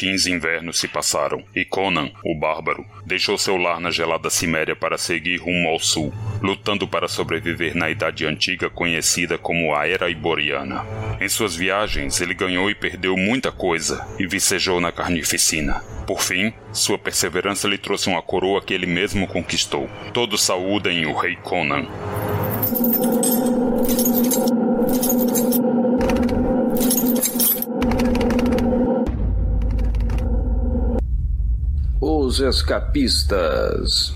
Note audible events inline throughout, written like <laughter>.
15 invernos se passaram e Conan, o bárbaro, deixou seu lar na gelada Ciméria para seguir rumo ao sul, lutando para sobreviver na Idade Antiga conhecida como a Era Iboriana. Em suas viagens, ele ganhou e perdeu muita coisa e vicejou na carnificina. Por fim, sua perseverança lhe trouxe uma coroa que ele mesmo conquistou. Todos saúdem o rei Conan. Os escapistas.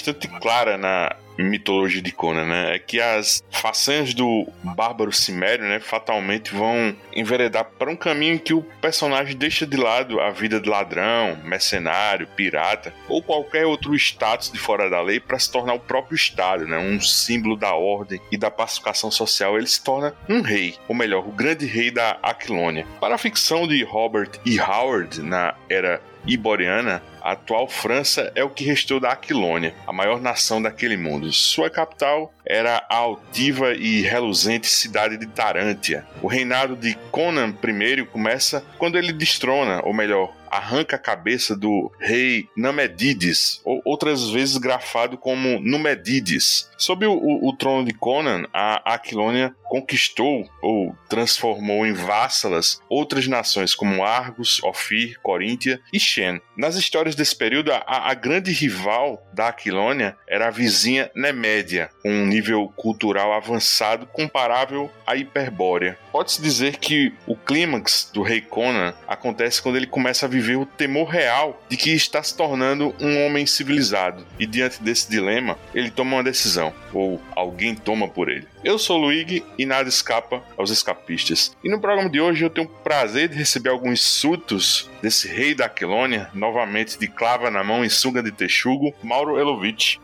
Bastante clara na mitologia de Conan, né? É que as façanhas do bárbaro cimério, né, fatalmente vão enveredar para um caminho em que o personagem deixa de lado a vida de ladrão, mercenário, pirata ou qualquer outro status de fora da lei para se tornar o próprio Estado, né? Um símbolo da ordem e da pacificação social. Ele se torna um rei, ou melhor, o grande rei da Aquilônia. Para a ficção de Robert E. Howard na era iboriana, a atual França é o que restou da Aquilônia, a maior nação daquele mundo. Sua capital era a altiva e reluzente cidade de Tarantia. O reinado de Conan I começa quando ele destrona, ou melhor, arranca a cabeça do rei Namedides, ou outras vezes grafado como Numedides. Sob o, o, o trono de Conan, a Aquilônia conquistou ou transformou em vassalas outras nações como Argos, Ofir, Coríntia e Shen. Nas histórias desse período, a, a grande rival da Aquilônia era a vizinha Nemédia, com um nível cultural avançado comparável à Hiperbórea. Pode-se dizer que o clímax do rei Conan acontece quando ele começa a viver o temor real de que está se tornando um homem civilizado. E diante desse dilema, ele toma uma decisão, ou alguém toma por ele. Eu sou o Luigi e nada escapa aos escapistas. E no programa de hoje eu tenho o prazer de receber alguns súditos desse rei da Aquilônia, novamente de clava na mão e sunga de texugo, Mauro Elovitch.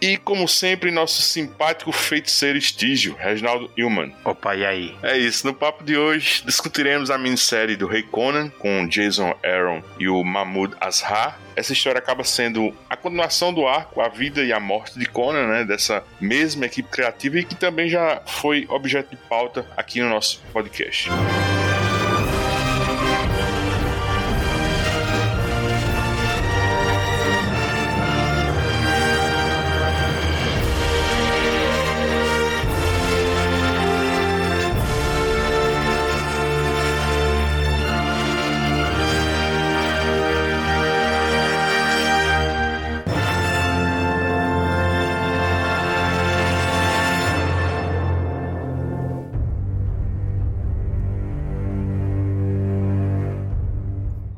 E, como sempre, nosso simpático feiticeiro estígio, Reginaldo Hillman. Opa, e aí? É isso, no papo de hoje discutiremos a minissérie do Rei Conan com Jason Aaron e o Mahmoud Azhar. Essa história acaba sendo a continuação do arco A Vida e a Morte de Conan, né? Dessa mesma equipe criativa e que também já foi objeto de pauta aqui no nosso podcast.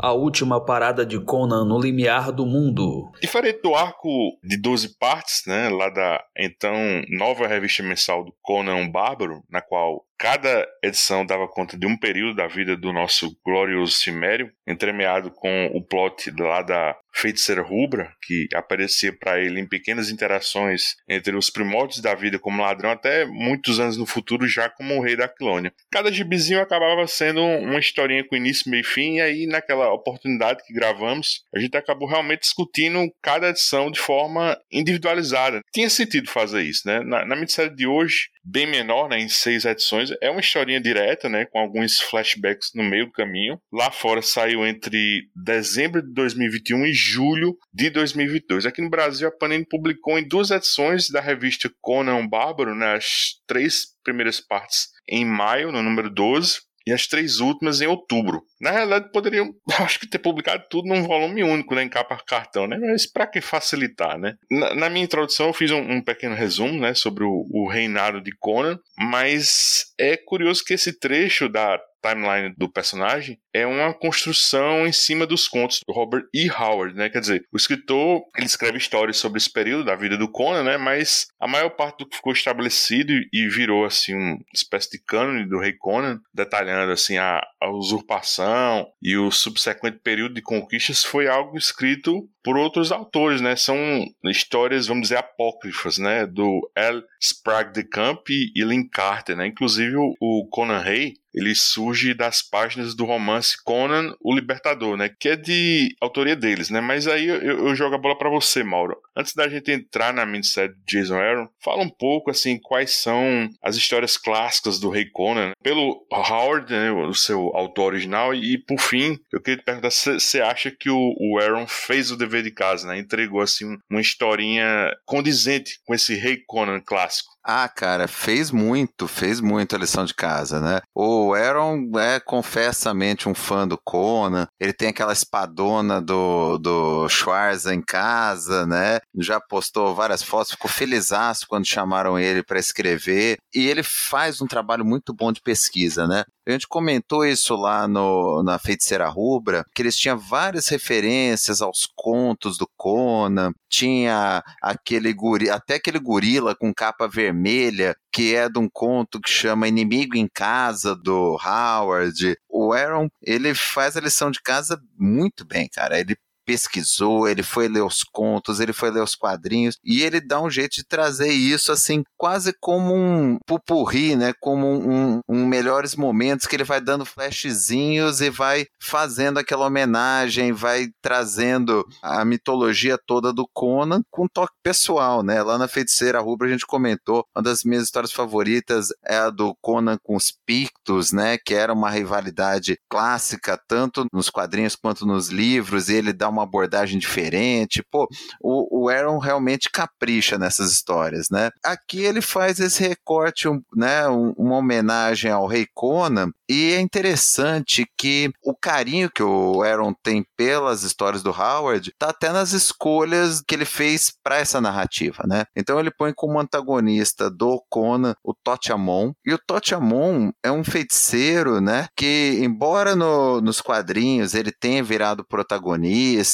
A última parada de Conan no limiar do mundo. Diferente do arco de 12 partes, né, lá da então nova revista mensal do Conan Bárbaro, na qual Cada edição dava conta de um período da vida do nosso glorioso Cimério, entremeado com o plot lá da feiticeira rubra, que aparecia para ele em pequenas interações entre os primórdios da vida como ladrão até muitos anos no futuro já como o rei da Clônia. Cada gibizinho acabava sendo uma historinha com início, meio e fim, e aí naquela oportunidade que gravamos, a gente acabou realmente discutindo cada edição de forma individualizada. Tinha sentido fazer isso, né? Na, na minissérie de hoje, bem menor, né, em seis edições, É uma historinha direta, né, com alguns flashbacks no meio do caminho. Lá fora saiu entre dezembro de 2021 e julho de 2022. Aqui no Brasil, a Panini publicou em duas edições da revista Conan Bárbaro, né, as três primeiras partes em maio, no número 12, e as três últimas em outubro. Na realidade, poderiam, <laughs> acho que, ter publicado tudo num volume único, né, em capa cartão, né? Mas para que facilitar, né? Na, na, minha introdução, eu fiz um, um pequeno resumo, né, sobre o, o, reinado de Conan, mas é curioso que esse trecho da timeline do personagem é uma construção em cima dos contos do Robert E. Howard, né? Quer dizer, o escritor ele escreve histórias sobre esse período da vida do Conan, né? Mas a maior parte do que ficou estabelecido e virou assim uma espécie de cânone do rei Conan, detalhando assim a, a usurpação e o subsequente período de conquistas foi algo escrito por outros autores, né? São histórias, vamos dizer, apócrifas, né? Do L. Sprague de Camp e Lynn Carter, né? Inclusive o Conan Rey, ele surge das páginas do romance Conan o Libertador, né? Que é de autoria deles, né? Mas aí eu, eu jogo a bola para você, Mauro. Antes da gente entrar na minissérie de Jason Aaron, fala um pouco assim quais são as histórias clássicas do Rei Conan, né? pelo Howard, né, o seu autor original, e por fim, eu queria te perguntar se você acha que o, o Aaron fez o dever de casa, né? Entregou assim uma historinha condizente com esse Rei Conan clássico. Ah, cara, fez muito, fez muito a lição de casa, né? O Aaron é confessamente um fã do Conan, ele tem aquela espadona do, do Schwarza em casa, né? Já postou várias fotos, ficou felizaço quando chamaram ele para escrever, e ele faz um trabalho muito bom de pesquisa, né? A gente comentou isso lá no, na Feiticeira Rubra, que eles tinham várias referências aos contos do Conan, tinha aquele guri, até aquele gorila com capa vermelha, que é de um conto que chama Inimigo em Casa, do Howard. O Aaron, ele faz a lição de casa muito bem, cara. Ele pesquisou, ele foi ler os contos, ele foi ler os quadrinhos e ele dá um jeito de trazer isso assim, quase como um pupurri, né? Como um, um melhores momentos que ele vai dando flashzinhos e vai fazendo aquela homenagem, vai trazendo a mitologia toda do Conan com toque pessoal, né? Lá na Feiticeira Rubra a gente comentou, uma das minhas histórias favoritas é a do Conan com os Pictos, né? Que era uma rivalidade clássica, tanto nos quadrinhos quanto nos livros, e ele dá uma uma abordagem diferente. Pô, o, o Aaron realmente capricha nessas histórias, né? Aqui ele faz esse recorte, um, né, um, uma homenagem ao Rei Conan, e é interessante que o carinho que o Aaron tem pelas histórias do Howard tá até nas escolhas que ele fez para essa narrativa, né? Então ele põe como antagonista do Conan o Totiamon, e o Totiamon é um feiticeiro, né, que embora no, nos quadrinhos ele tenha virado protagonista,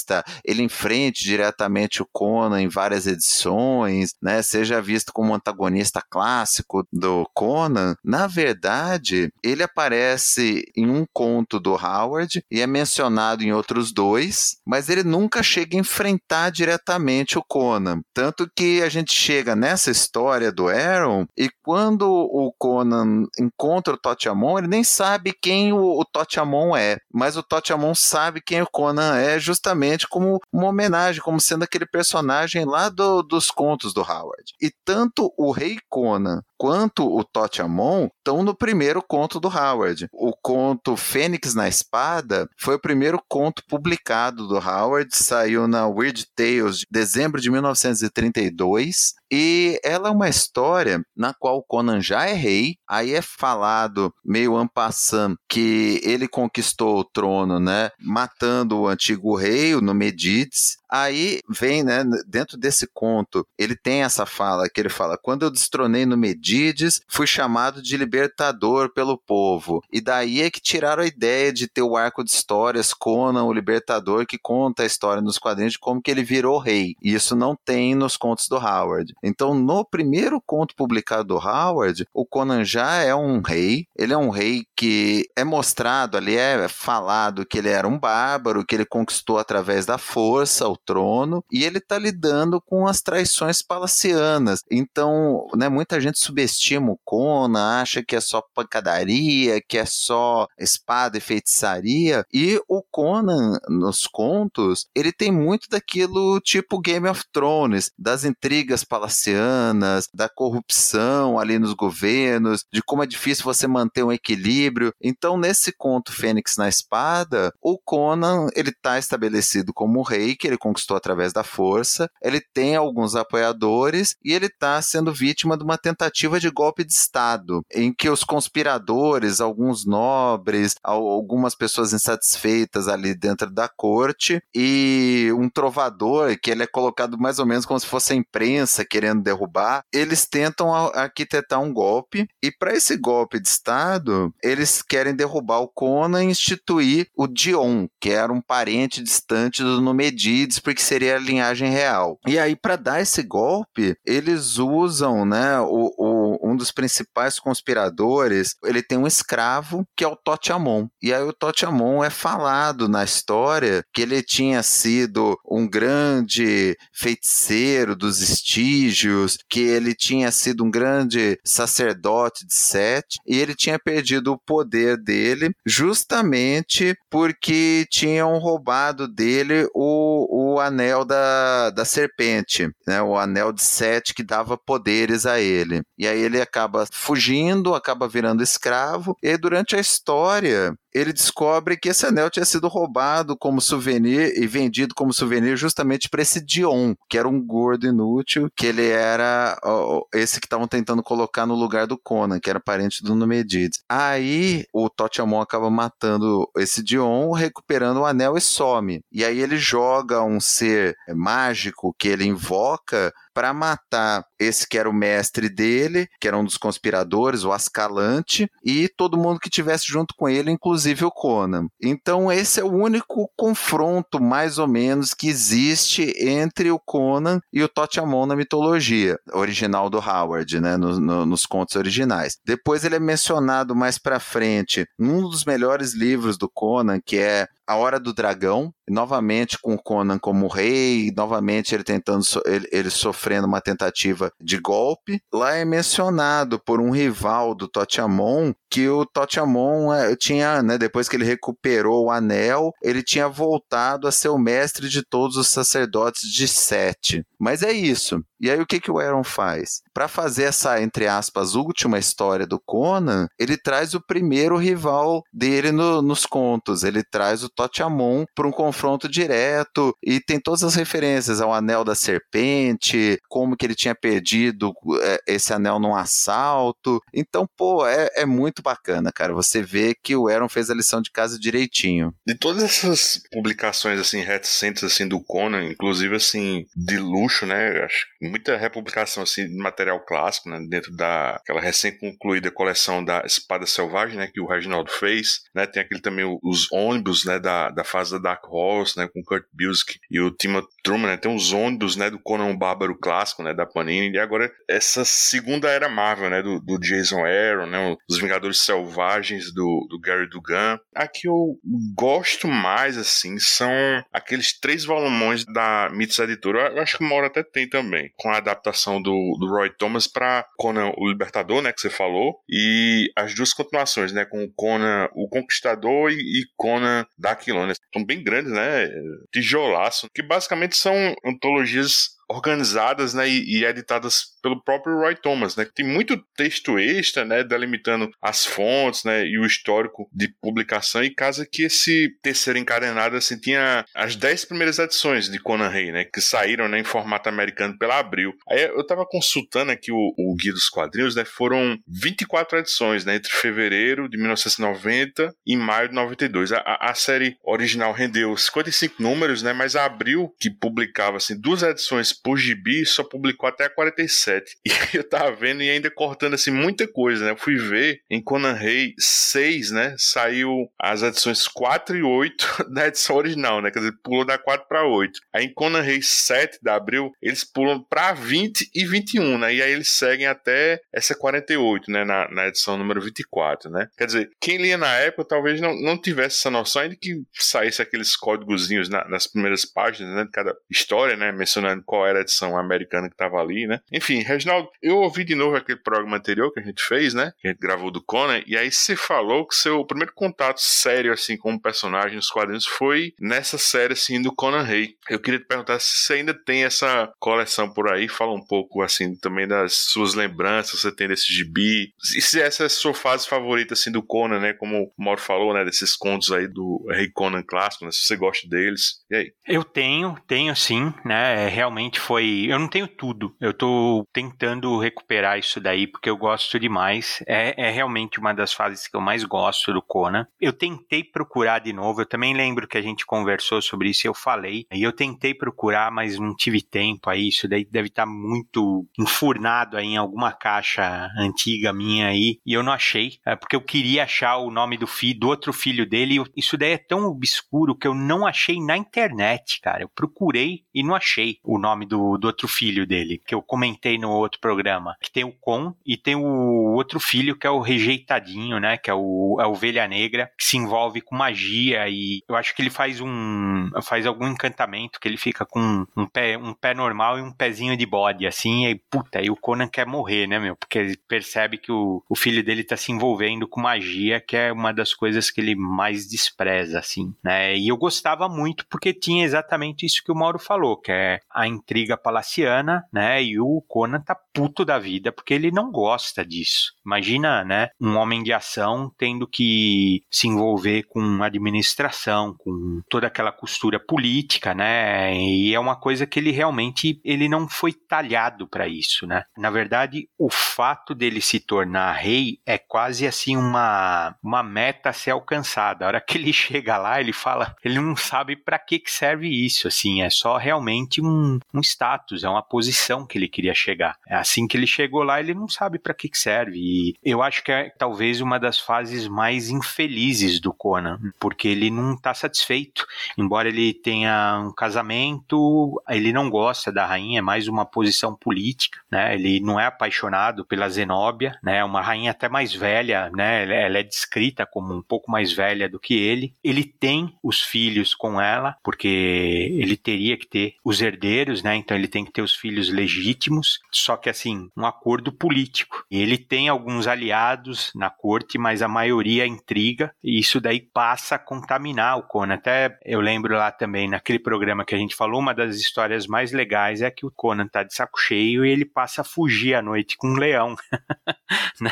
ele enfrente diretamente o Conan em várias edições, né, seja visto como antagonista clássico do Conan, na verdade, ele aparece em um conto do Howard e é mencionado em outros dois, mas ele nunca chega a enfrentar diretamente o Conan. Tanto que a gente chega nessa história do Aaron e quando o Conan encontra o Totiamon, ele nem sabe quem o, o Totiamon é, mas o Totiamon sabe quem o Conan é justamente como uma homenagem, como sendo aquele personagem lá do, dos contos do Howard. E tanto o Rei Conan quanto o Totiamon estão no primeiro conto do Howard. O conto Fênix na Espada foi o primeiro conto publicado do Howard, saiu na Weird Tales de dezembro de 1932 e ela é uma história na qual Conan já é rei, aí é falado meio ampassant que ele conquistou o trono, né, matando o antigo rei, o Numedides, Aí vem, né, dentro desse conto, ele tem essa fala que ele fala: quando eu destronei no Medides, fui chamado de libertador pelo povo. E daí é que tiraram a ideia de ter o arco de histórias Conan, o libertador, que conta a história nos quadrinhos de como que ele virou rei. E isso não tem nos contos do Howard. Então, no primeiro conto publicado do Howard, o Conan já é um rei. Ele é um rei que é mostrado ali, é falado que ele era um bárbaro, que ele conquistou através da força o trono, e ele está lidando com as traições palacianas. Então, né, muita gente subestima o Conan, acha que é só pancadaria, que é só espada e feitiçaria, e o Conan, nos contos, ele tem muito daquilo tipo Game of Thrones, das intrigas palacianas, da corrupção ali nos governos, de como é difícil você manter um equilíbrio. Então, nesse conto Fênix na Espada, o Conan ele está estabelecido como rei que ele conquistou através da força. Ele tem alguns apoiadores e ele está sendo vítima de uma tentativa de golpe de Estado, em que os conspiradores, alguns nobres, algumas pessoas insatisfeitas ali dentro da corte e um trovador que ele é colocado mais ou menos como se fosse a imprensa querendo derrubar, eles tentam arquitetar um golpe e para esse golpe de Estado, eles querem derrubar o Conan e instituir o Dion, que era um parente distante do Numedides, porque seria a linhagem real. E aí, para dar esse golpe, eles usam né, o, um dos principais conspiradores, ele tem um escravo que é o Totiamon. E aí o Totiamon é falado na história que ele tinha sido um grande feiticeiro dos estígios, que ele tinha sido um grande sacerdote de Sete, e ele tinha perdido o poder dele justamente porque tinham roubado dele o, o anel da, da serpente, né? o anel de Sete que dava poderes a ele. E aí ele acaba fugindo, acaba virando escravo, e durante a história ele descobre que esse anel tinha sido roubado como souvenir e vendido como souvenir justamente para esse Dion, que era um gordo inútil, que ele era ó, esse que estavam tentando colocar no lugar do Conan, que era parente do Numedides. Aí o Totiamon acaba matando esse Dion, recuperando o anel e some. E aí ele joga um ser mágico que ele invoca para matar esse que era o mestre dele, que era um dos conspiradores, o Ascalante, e todo mundo que tivesse junto com ele, inclusive o Conan. Então esse é o único confronto, mais ou menos, que existe entre o Conan e o Totiamon na mitologia original do Howard, né, no, no, nos contos originais. Depois ele é mencionado mais para frente num dos melhores livros do Conan, que é a Hora do Dragão, novamente com Conan como rei, novamente ele tentando ele, ele, sofrendo uma tentativa de golpe. Lá é mencionado por um rival do Totiamon que o Totiamon é, tinha, né, depois que ele recuperou o anel, ele tinha voltado a ser o mestre de todos os sacerdotes de Sete. Mas é isso. E aí o que que o Aaron faz? Para fazer essa entre aspas última história do Conan, ele traz o primeiro rival dele no, nos contos. Ele traz o Totiamon para um confronto direto e tem todas as referências ao Anel da Serpente, como que ele tinha perdido é, esse anel num assalto. Então, pô, é, é muito bacana, cara. Você vê que o Aaron fez a lição de casa direitinho. De todas essas publicações assim recentes assim do Conan, inclusive assim de luxo, né? Acho muita republicação assim de material clássico, né? Dentro da aquela recém-concluída coleção da Espada Selvagem, né? Que o Reginaldo fez, né? Tem aquele também os ônibus, né? Da, da fase da Dark Horse, né? Com Kurt Busiek e o Timothy Truman, né? Tem os ônibus, né? Do Conan Bárbaro clássico, né? Da Panini e agora essa segunda era Marvel, né? Do, do Jason Aaron, né? Os Vingadores Selvagens do, do Gary Dugan. A que eu gosto mais, assim, são aqueles três volumões da Mitos Editora. Eu acho que uma hora até tem também, com a adaptação do, do Roy Thomas para Conan o Libertador, né, que você falou, e as duas continuações, né, com Conan o Conquistador e, e Conan da Aquilônia. São bem grandes, né, tijolaço, que basicamente são antologias organizadas né, e, e, editadas pelo próprio Roy Thomas, né? Tem muito texto extra, né, delimitando as fontes, né, e o histórico de publicação e casa que esse terceiro encadenado assim tinha as dez primeiras edições de Conan Rey, né, que saíram né, em formato americano pela Abril. Aí eu tava consultando aqui o, o guia dos quadrinhos, né, foram 24 edições, né, entre fevereiro de 1990 e maio de 92. A, a, a série original rendeu 55 números, né, mas a Abril que publicava assim duas edições por gibi só publicou até 47 2017. <laughs> E eu tava vendo e ainda cortando assim muita coisa, né? Eu fui ver em Conan Rei 6, né? Saiu as edições 4 e 8 <laughs> da edição original, né? Quer dizer, pulou da 4 para 8. Aí em Conan Rei 7 da Abril, eles pulam para 20 e 21, né? E aí eles seguem até essa 48, né? Na, na edição número 24, né? Quer dizer, quem lia na época talvez não, não tivesse essa noção, ainda que saísse aqueles códigozinhos na, nas primeiras páginas, né? De cada história, né? Mencionando qual era a edição americana que tava ali, né? Enfim, Reginaldo, eu ouvi de novo aquele programa anterior que a gente fez, né? Que a gente gravou do Conan, e aí você falou que seu primeiro contato sério, assim, com o personagem nos quadrinhos foi nessa série, assim, do Conan Rey. Eu queria te perguntar se você ainda tem essa coleção por aí, fala um pouco, assim, também das suas lembranças, você tem desse gibi, e se essa é a sua fase favorita, assim, do Conan, né? Como o Mauro falou, né? Desses contos aí do Rei Conan clássico, né? Se você gosta deles, e aí? Eu tenho, tenho sim, né? É, realmente foi. Eu não tenho tudo. Eu tô tentando recuperar isso daí porque eu gosto demais. É, é realmente uma das fases que eu mais gosto do Conan. Eu tentei procurar de novo. Eu também lembro que a gente conversou sobre isso eu falei. E eu tentei procurar, mas não tive tempo aí. Isso daí deve estar tá muito enfurnado aí em alguma caixa antiga minha aí. E eu não achei. É porque eu queria achar o nome do filho, do outro filho dele. Isso daí é tão obscuro que eu não achei na internet, cara. Eu procurei e não achei o nome do, do outro filho dele, que eu comentei no outro programa. Que tem o Con e tem o outro filho que é o rejeitadinho, né? Que é o a ovelha negra, que se envolve com magia e eu acho que ele faz um. faz algum encantamento que ele fica com um pé, um pé normal e um pezinho de bode, assim, e puta, aí o Conan quer morrer, né, meu? Porque ele percebe que o, o filho dele tá se envolvendo com magia, que é uma das coisas que ele mais despreza, assim, né? E eu gostava muito porque tinha exatamente isso que o Mauro falou, que é a intriga palaciana, né? E o Conan tá puto da vida porque ele não gosta disso. Imagina, né, um homem de ação tendo que se envolver com administração, com toda aquela costura política, né? E é uma coisa que ele realmente ele não foi talhado para isso, né? Na verdade, o fato dele se tornar rei é quase assim uma uma meta a ser alcançada. A hora que ele <laughs> chega lá, ele fala, ele não sabe para que que serve isso, assim, é só realmente um, um status, é uma posição que ele queria chegar. É assim que ele chegou lá, ele não sabe para que, que serve. E eu acho que é talvez uma das fases mais infelizes do Conan, porque ele não está satisfeito. Embora ele tenha um casamento, ele não gosta da rainha, é mais uma posição política, né? Ele não é apaixonado pela Zenóbia, né? Uma rainha até mais velha, né? Ela é descrita como um pouco mais velha do que ele. Ele tem os filhos com ela, porque ele teria que ter os herdeiros, né? Então ele tem que ter os filhos legítimos, só que assim, um acordo político. Ele tem alguns aliados na corte, mas a maioria intriga, e isso daí passa a contaminar o Conan. Até eu lembro lá também, naquele programa que a gente falou, uma das histórias mais legais é que o Conan tá de saco cheio e ele passa a fugir à noite com um leão. <laughs> Né?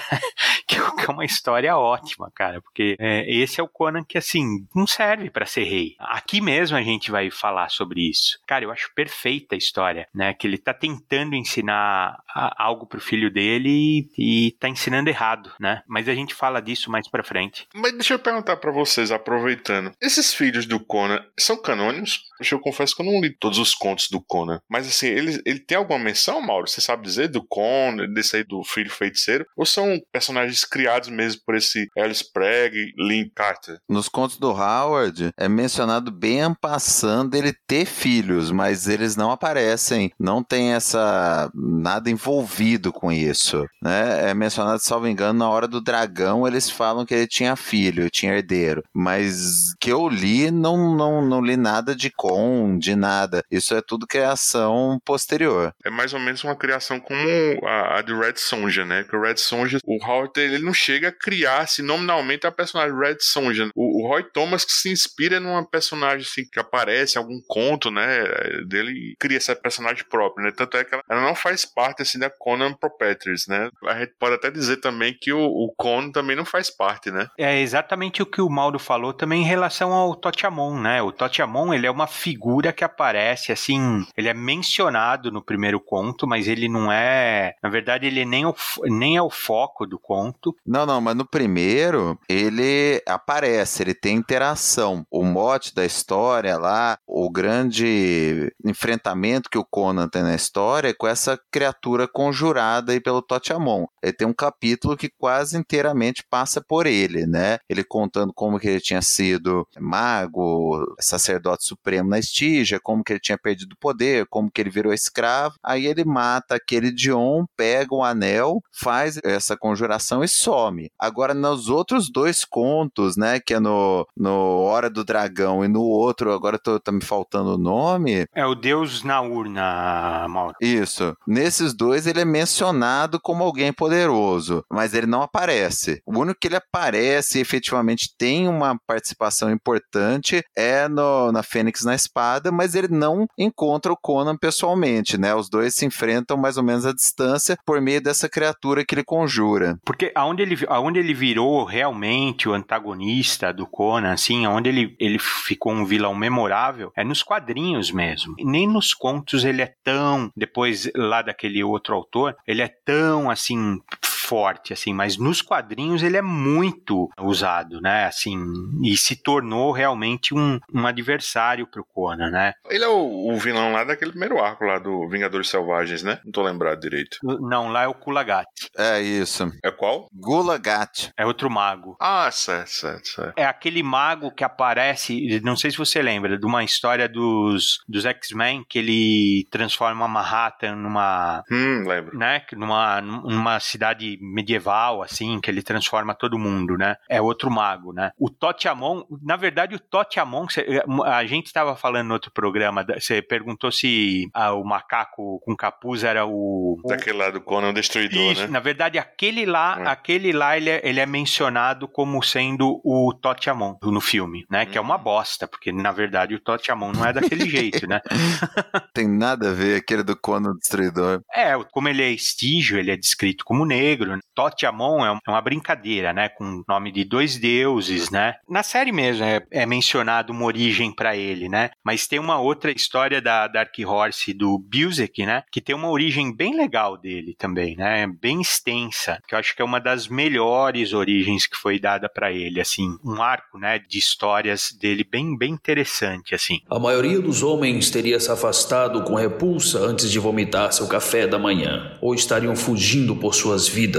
que é uma história ótima, cara, porque é, esse é o Conan que, assim, não serve para ser rei. Aqui mesmo a gente vai falar sobre isso. Cara, eu acho perfeita a história, né? Que ele tá tentando ensinar algo pro filho dele e, tá ensinando errado, né? Mas a gente fala disso mais pra frente. Mas deixa eu perguntar para vocês, aproveitando. Esses filhos do Conan são canônicos? Eu confesso que eu não li todos os contos do Conan. Mas assim, ele, ele tem alguma menção, Mauro? Você sabe dizer do Conan, desse aí do filho feiticeiro? Ou são personagens criados mesmo por esse Alice e Lynn Carter? Nos contos do Howard, é mencionado bem passando ele ter filhos, mas eles não aparecem, não tem essa nada envolvido com isso, né? É mencionado, salvo engano, na hora do dragão eles falam que ele tinha filho, tinha herdeiro, mas que eu li não não, não li nada de de nada. Isso é tudo criação posterior. É mais ou menos uma criação como a, a de Red Sonja, né? Que o Red Sonja, o Howard ele não chega a criar se nominalmente a personagem Red Sonja. O, o Roy Thomas que se inspira numa personagem assim, que aparece em algum conto, né, dele cria essa personagem própria, né? Tanto é que ela, ela não faz parte assim da Conan Proprietaries, né? A gente pode até dizer também que o, o Conan também não faz parte, né? É exatamente o que o Mauro falou também em relação ao Totiamon, né? O Totiamon, ele é uma figura que aparece assim, ele é mencionado no primeiro conto, mas ele não é, na verdade, ele nem, o, nem é o foco do conto. Não, não, mas no primeiro ele aparece, ele ele tem interação. O mote da história lá, o grande enfrentamento que o Conan tem na história é com essa criatura conjurada aí pelo Totiamon. Ele tem um capítulo que quase inteiramente passa por ele, né? Ele contando como que ele tinha sido mago, sacerdote supremo na Estígia, como que ele tinha perdido o poder, como que ele virou escravo. Aí ele mata aquele Dion, pega o anel, faz essa conjuração e some. Agora, nos outros dois contos, né, que é no, no Hora do Dragão e no outro, agora tô, tá me faltando o nome. É o Deus na urna, Mauro. Isso. Nesses dois ele é mencionado como alguém poderoso, mas ele não aparece. O único que ele aparece e efetivamente tem uma participação importante é no, na Fênix na Espada, mas ele não encontra o Conan pessoalmente, né? Os dois se enfrentam mais ou menos à distância por meio dessa criatura que ele conjura. Porque aonde ele, aonde ele virou realmente o antagonista do Conan, assim, aonde ele, ele ficou um vilão memorável, é nos quadrinhos mesmo. Nem nos contos ele é tão, depois lá daquele outro autor, ele é tão assim forte, assim, mas nos quadrinhos ele é muito usado, né, assim, e se tornou realmente um, um adversário pro Conan, né. Ele é o, o vilão lá daquele primeiro arco lá do Vingadores Selvagens, né? Não tô lembrado direito. Não, lá é o Kulagat. É isso. É qual? Gulagat. É outro mago. Ah, certo, certo, certo. É aquele mago que aparece, não sei se você lembra, de uma história dos, dos X-Men, que ele transforma Manhattan numa... Hum, lembro. Né, numa, numa cidade medieval, assim, que ele transforma todo mundo, né? É outro mago, né? O Totiamon, na verdade, o Totiamon, a gente estava falando no outro programa, você perguntou se ah, o macaco com capuz era o... Daquele lá do Conan Destruidor, Isso, né? na verdade, aquele lá, É. aquele lá, ele é, ele é mencionado como sendo o Totiamon no filme, né? Que é Hum. uma bosta, porque na verdade o Totiamon não é daquele <laughs> jeito, né? Tem nada a ver aquele do Conan Destruidor. É, como ele é estígio, ele é descrito como negro. Totiamon é é uma brincadeira, né? Com o nome de dois deuses, né? Na série mesmo é, é mencionado uma origem pra ele, né? Mas tem uma outra história da Dark Horse do Busek, né? Que tem uma origem bem legal dele também, né? Bem extensa, que eu acho que é uma das melhores origens que foi dada pra ele, assim, um arco, né? De histórias dele bem, bem interessante, assim. A maioria dos homens teria se afastado com repulsa antes de vomitar seu café da manhã, ou estariam fugindo por suas vidas.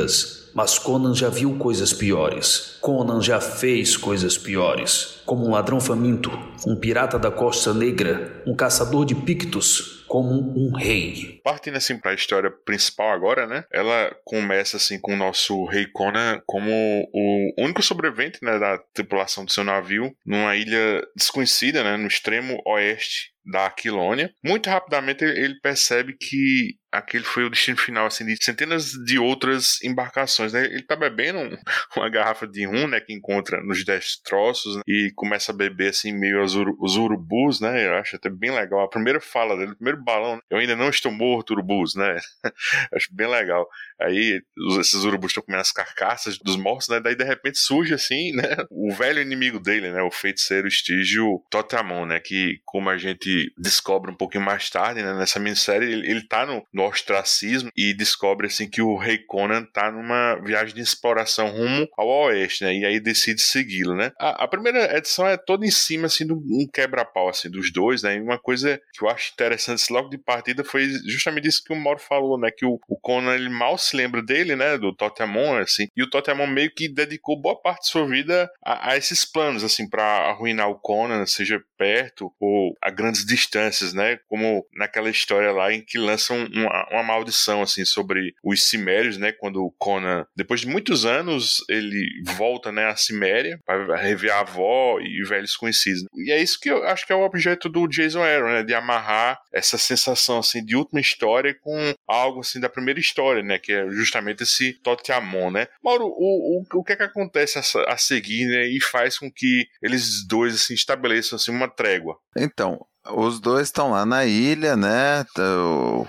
Mas Conan já viu coisas piores. Conan já fez coisas piores. Como um ladrão faminto, um pirata da Costa Negra, um caçador de pictos, como um rei. Partindo assim pra história principal agora, né? Ela começa assim com o nosso rei Conan como o único sobrevivente, né, da tripulação do seu navio numa ilha desconhecida, né, no extremo oeste da Aquilônia. Muito rapidamente ele percebe que aquele foi o destino final assim de centenas de outras embarcações, né? Ele tá bebendo um- <laughs> uma garrafa de rum, né, que encontra nos destroços né, e começa a beber assim meio os urubus, né? Eu acho até bem legal. A primeira fala dele, o primeiro balão, né? eu ainda não estou morto, urubus, né? <laughs> acho bem legal. Aí os- esses urubus estão comendo as carcaças dos mortos, né? Daí de repente surge assim, <laughs> né? O velho inimigo dele, né? O feiticeiro estígio Totamon, né? Que como a gente descobre um pouquinho mais tarde, né? Nessa minissérie, ele, ele tá no, no ostracismo e descobre assim que o rei Conan tá numa viagem de exploração rumo ao oeste, né? E aí decide segui-lo, né? A, a primeira edição é toda em cima assim de um quebra-pau assim dos dois, né? E uma coisa que eu acho interessante assim, logo de partida foi justamente isso que o Mauro falou, né? Que o, o Conan ele mal se lembra dele, né? Do Totemon, assim. E o Totemon meio que dedicou boa parte de sua vida a, a esses planos, assim, para arruinar o Conan, seja perto ou a grandes distâncias, né? Como naquela história lá em que lançam uma, maldição, assim, sobre os Cimérios, né? Quando o Conan, depois de muitos anos, ele volta, né, à Ciméria para rever a avó e velhos conhecidos. E é isso que eu acho que é o objeto do Jason Aaron, né? De amarrar essa sensação, assim, de última história com algo, assim, da primeira história, né? Que é justamente esse Totiamon, né? Mauro, o, o, o que é que acontece a, a seguir, né? E faz com que eles dois, assim, estabeleçam, assim, uma trégua. Então, Os dois estão lá na ilha, né?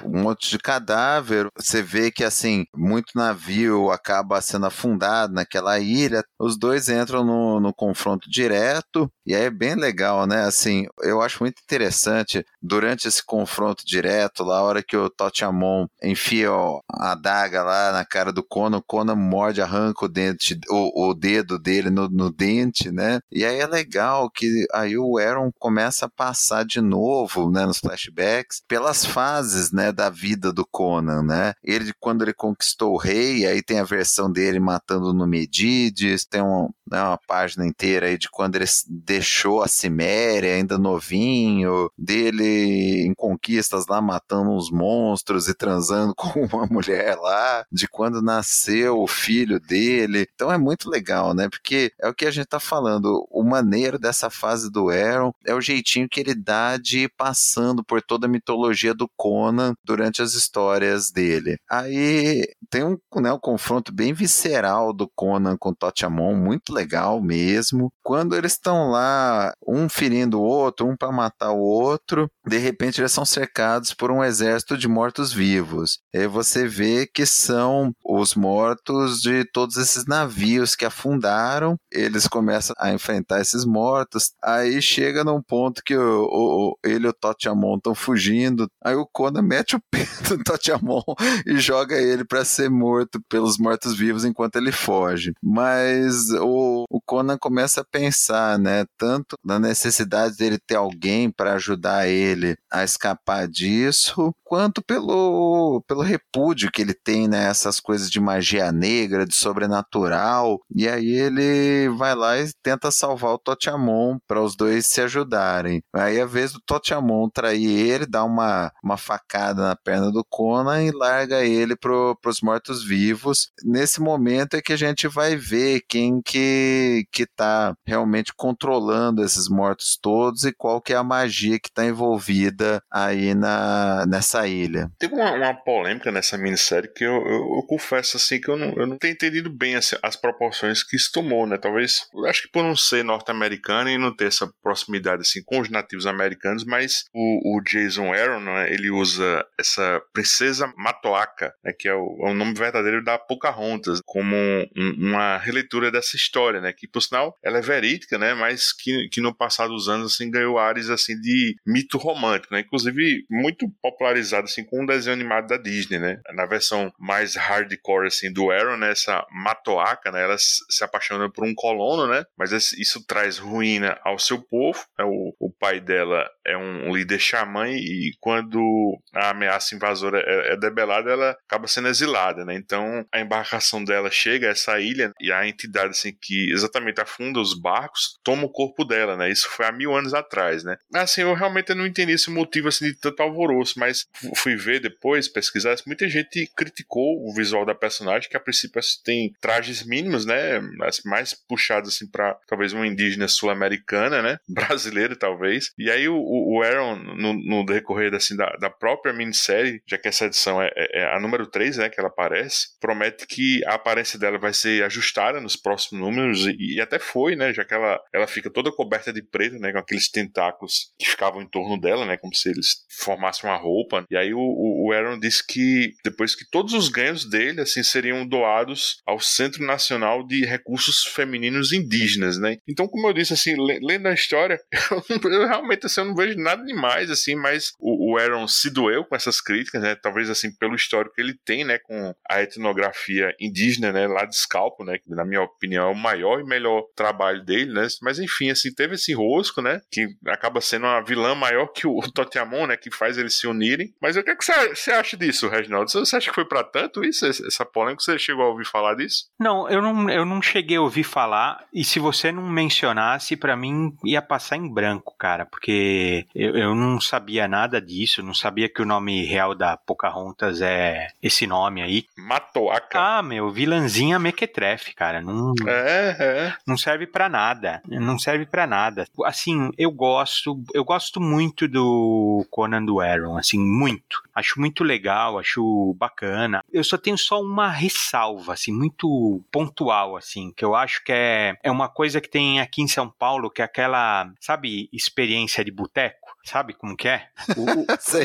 Um monte de cadáver. Você vê que, assim, muito navio acaba sendo afundado naquela ilha. Os dois entram no, no confronto direto. E aí é bem legal, né? Assim, eu acho muito interessante durante esse confronto direto, lá a hora que o Totiamon enfia ó, a adaga lá na cara do Conan, o Conan morde, arranca o dente, o, o dedo dele no, no dente, né? E aí é legal que aí o Aaron começa a passar de novo, né, nos flashbacks, pelas fases, né, da vida do Conan, né? Ele, quando ele conquistou o rei, aí tem a versão dele matando no Medides, tem um, né, uma página inteira aí de quando ele deixou a Ciméria, ainda novinho, dele em conquistas lá matando uns monstros e transando <laughs> com uma mulher lá, de quando nasceu o filho dele. Então é muito legal, né? Porque é o que a gente tá falando, o maneiro dessa fase do Aaron é o jeitinho que ele dá de ir passando por toda a mitologia do Conan durante as histórias dele. Aí tem um, né, um confronto bem visceral do Conan com Totiamon, muito legal mesmo. Quando eles estão lá, um ferindo o outro, um para matar o outro, de repente eles são cercados por um exército de mortos-vivos. E você vê que são os mortos de todos esses navios que afundaram. Eles começam a enfrentar esses mortos. Aí chega num ponto que o, o ele e o Totiamon estão fugindo. Aí o Conan mete o <laughs> pé do Totiamon e joga ele para ser morto pelos mortos-vivos enquanto ele foge. Mas o, o Conan começa a pensar, né? Tanto na necessidade dele ter alguém para ajudar ele a escapar disso, quanto pelo, pelo repúdio que ele tem né, coisas de magia negra, de sobrenatural. E aí ele vai lá e tenta salvar o Totiamon para os dois se ajudarem. Aí a vez do Totiamon trair ele, dá uma, uma facada na perna do Conan e larga ele para os mortos-vivos. Nesse momento é que a gente vai ver quem que, que tá realmente controlando esses mortos todos e qual que é a magia que está envolvida aí na, nessa ilha. Teve uma, uma polêmica nessa minissérie que eu, eu, eu, confesso assim que eu não, eu não tenho entendido bem as, as proporções que isso tomou, né? Talvez, acho que por não ser norte-americano e não ter essa proximidade assim com os nativos americanos, mas o, o Jason Aaron, né, ele usa essa princesa Matoaka, né, que é o, é o, nome verdadeiro da Pocahontas, como um, uma releitura dessa história, né? Que por sinal ela é verídica, né? Mas que, que no passado dos anos assim ganhou ares assim de mito romântico, né? Inclusive muito popularizado assim com um desenho animado da Disney, né? Na versão mais hardcore assim do Aaron, né? Essa Matoaka, né? Ela se apaixona por um colono, né? Mas isso traz ruína ao seu povo. Né? O, o pai dela é um líder xamã e quando a ameaça invasora é, é debelada, ela acaba sendo exilada, né? Então a embarcação dela chega a essa ilha e a entidade assim que exatamente afunda os barcos toma o corpo dela, né? Isso foi há mil anos atrás, né? Assim, eu realmente não entendi esse motivo assim de tanto alvoroço, mas fui ver depois, pesquisar, muita gente criticou o visual da personagem, que a princípio assim, tem trajes mínimos, né? Mais puxados assim para talvez uma indígena sul-americana, né? <laughs> Brasileira talvez. E aí o, o Aaron no, no decorrer assim da, da própria minissérie, já que essa edição é, é, é a número 3, né, que ela aparece, promete que a aparência dela vai ser ajustada nos próximos números e, e até foi, né, já que ela ela fica toda coberta de preto, né, com aqueles tentáculos que ficavam em torno dela, né, como se eles formassem uma roupa. E aí o, o Aaron disse que depois que todos os ganhos dele, assim, seriam doados ao Centro Nacional de Recursos Femininos Indígenas, né. Então, como eu disse, assim, lendo a história, <laughs> eu, eu realmente, assim, eu não vejo nada demais, assim, mas o, o Aaron se doeu com essas críticas, né, talvez, assim, pelo histórico que ele tem, né, com a etnografia indígena, né, lá de Scalpo, né, que na minha opinião é o maior e melhor trabalho dele, né, mas enfim, assim, teve esse rosco, né? Que acaba sendo uma vilã maior que o Totiamon, né? Que faz eles se unirem. Mas o que, é que você acha disso, Reginaldo? Você acha que foi para tanto isso, essa polêmica? Você chegou a ouvir falar disso? Não, eu não, eu não cheguei a ouvir falar. E se você não mencionasse, para mim ia passar em branco, cara. Porque eu, eu não sabia nada disso. Não sabia que o nome real da Pocahontas é esse nome aí. Matoaka. Ah, meu, vilãzinha mequetrefe, cara. Não, é, é. não serve para nada não serve para nada. Assim, eu gosto, eu gosto muito do Conan do Aaron, assim, muito. Acho muito legal, acho bacana. Eu só tenho só uma ressalva, assim, muito pontual, assim, que eu acho que é, é uma coisa que tem aqui em São Paulo, que é aquela, sabe, experiência de boteco Sabe como que é? O, <laughs> o... Sei,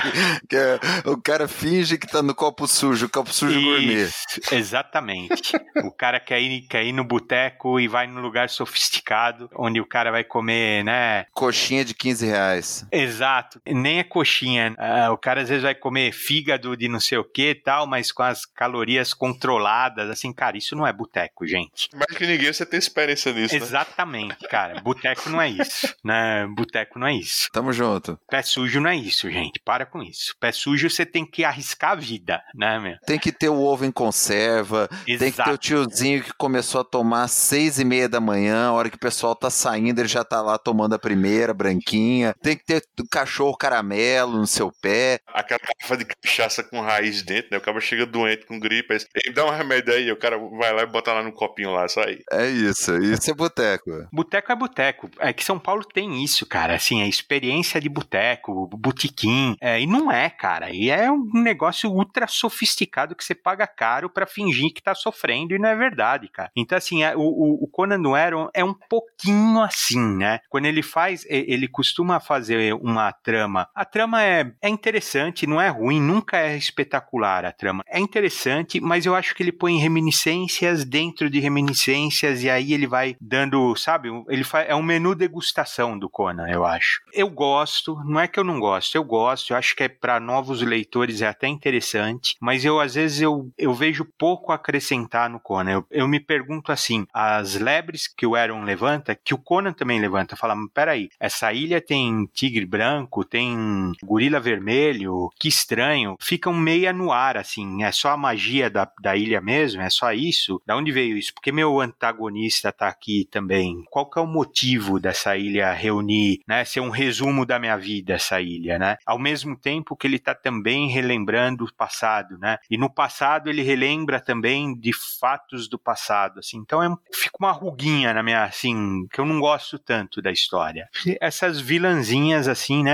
que é, o cara finge que tá no copo sujo, copo sujo Isso, gourmet. Exatamente. o cara quer ir, quer ir no boteco e vai num lugar sofisticado, onde o cara vai comer, né? Coxinha de 15 reais. Exato. Nem é coxinha. Uh, o cara às vezes vai comer fígado de não sei o que e tal, mas com as calorias controladas. Assim, cara, isso não é boteco, gente. Mais que ninguém você tem experiência nisso. Né? Exatamente, né? cara. Boteco não é isso. <laughs> Né? Boteco não é isso. Tamo junto. Pé sujo não é isso, gente. Para com isso. Pé sujo você tem que arriscar a vida, né, meu? Tem que ter o ovo em conserva. Exato. Tem que ter o tiozinho que começou a tomar às seis e meia da manhã, a hora que o pessoal tá saindo, ele já tá lá tomando a primeira, branquinha. Tem que ter cachorro caramelo no seu pé. Aquela garrafa de cachaça com raiz dentro, né? O cara chega doente com gripe, aí ele dá um remédio aí, o cara vai lá e bota lá no copinho lá, só aí. É isso, isso é boteco. Boteco é boteco. É que São Paulo tem isso, cara. Assim, a experiência de boteco, botequim. É, e não é, cara. E é um negócio ultra sofisticado que você paga caro para fingir que tá sofrendo e não é verdade, cara. Então, assim, é, o, o Conan Doyle é um pouquinho assim, né? Quando ele faz, ele costuma fazer uma trama. A trama é, é interessante, não é ruim, nunca é espetacular a trama. É interessante, mas eu acho que ele põe reminiscências dentro de reminiscências e aí ele vai dando, sabe? Ele faz, é um menu degustação do Conan, eu acho. Eu gosto, não é que eu não gosto, eu gosto, eu acho que é para novos leitores é até interessante, mas eu às vezes eu, eu vejo pouco a acrescentar no Conan. Eu, eu me pergunto assim, as lebres que o Aaron levanta, que o Conan também levanta, fala, peraí, essa ilha tem tigre branco, tem gorila vermelho, que estranho, ficam meia no ar, assim, é só a magia da, da ilha mesmo, é só isso? Da onde veio isso? Porque meu antagonista tá aqui também. Qual que é o motivo dessa ilha reunir, né, ser um resumo da minha vida, essa ilha, né? Ao mesmo tempo que ele tá também relembrando o passado, né? E no passado ele relembra também de fatos do passado, assim. Então é, fica uma ruguinha na minha, assim, que eu não gosto tanto da história. Essas vilãzinhas, assim, né,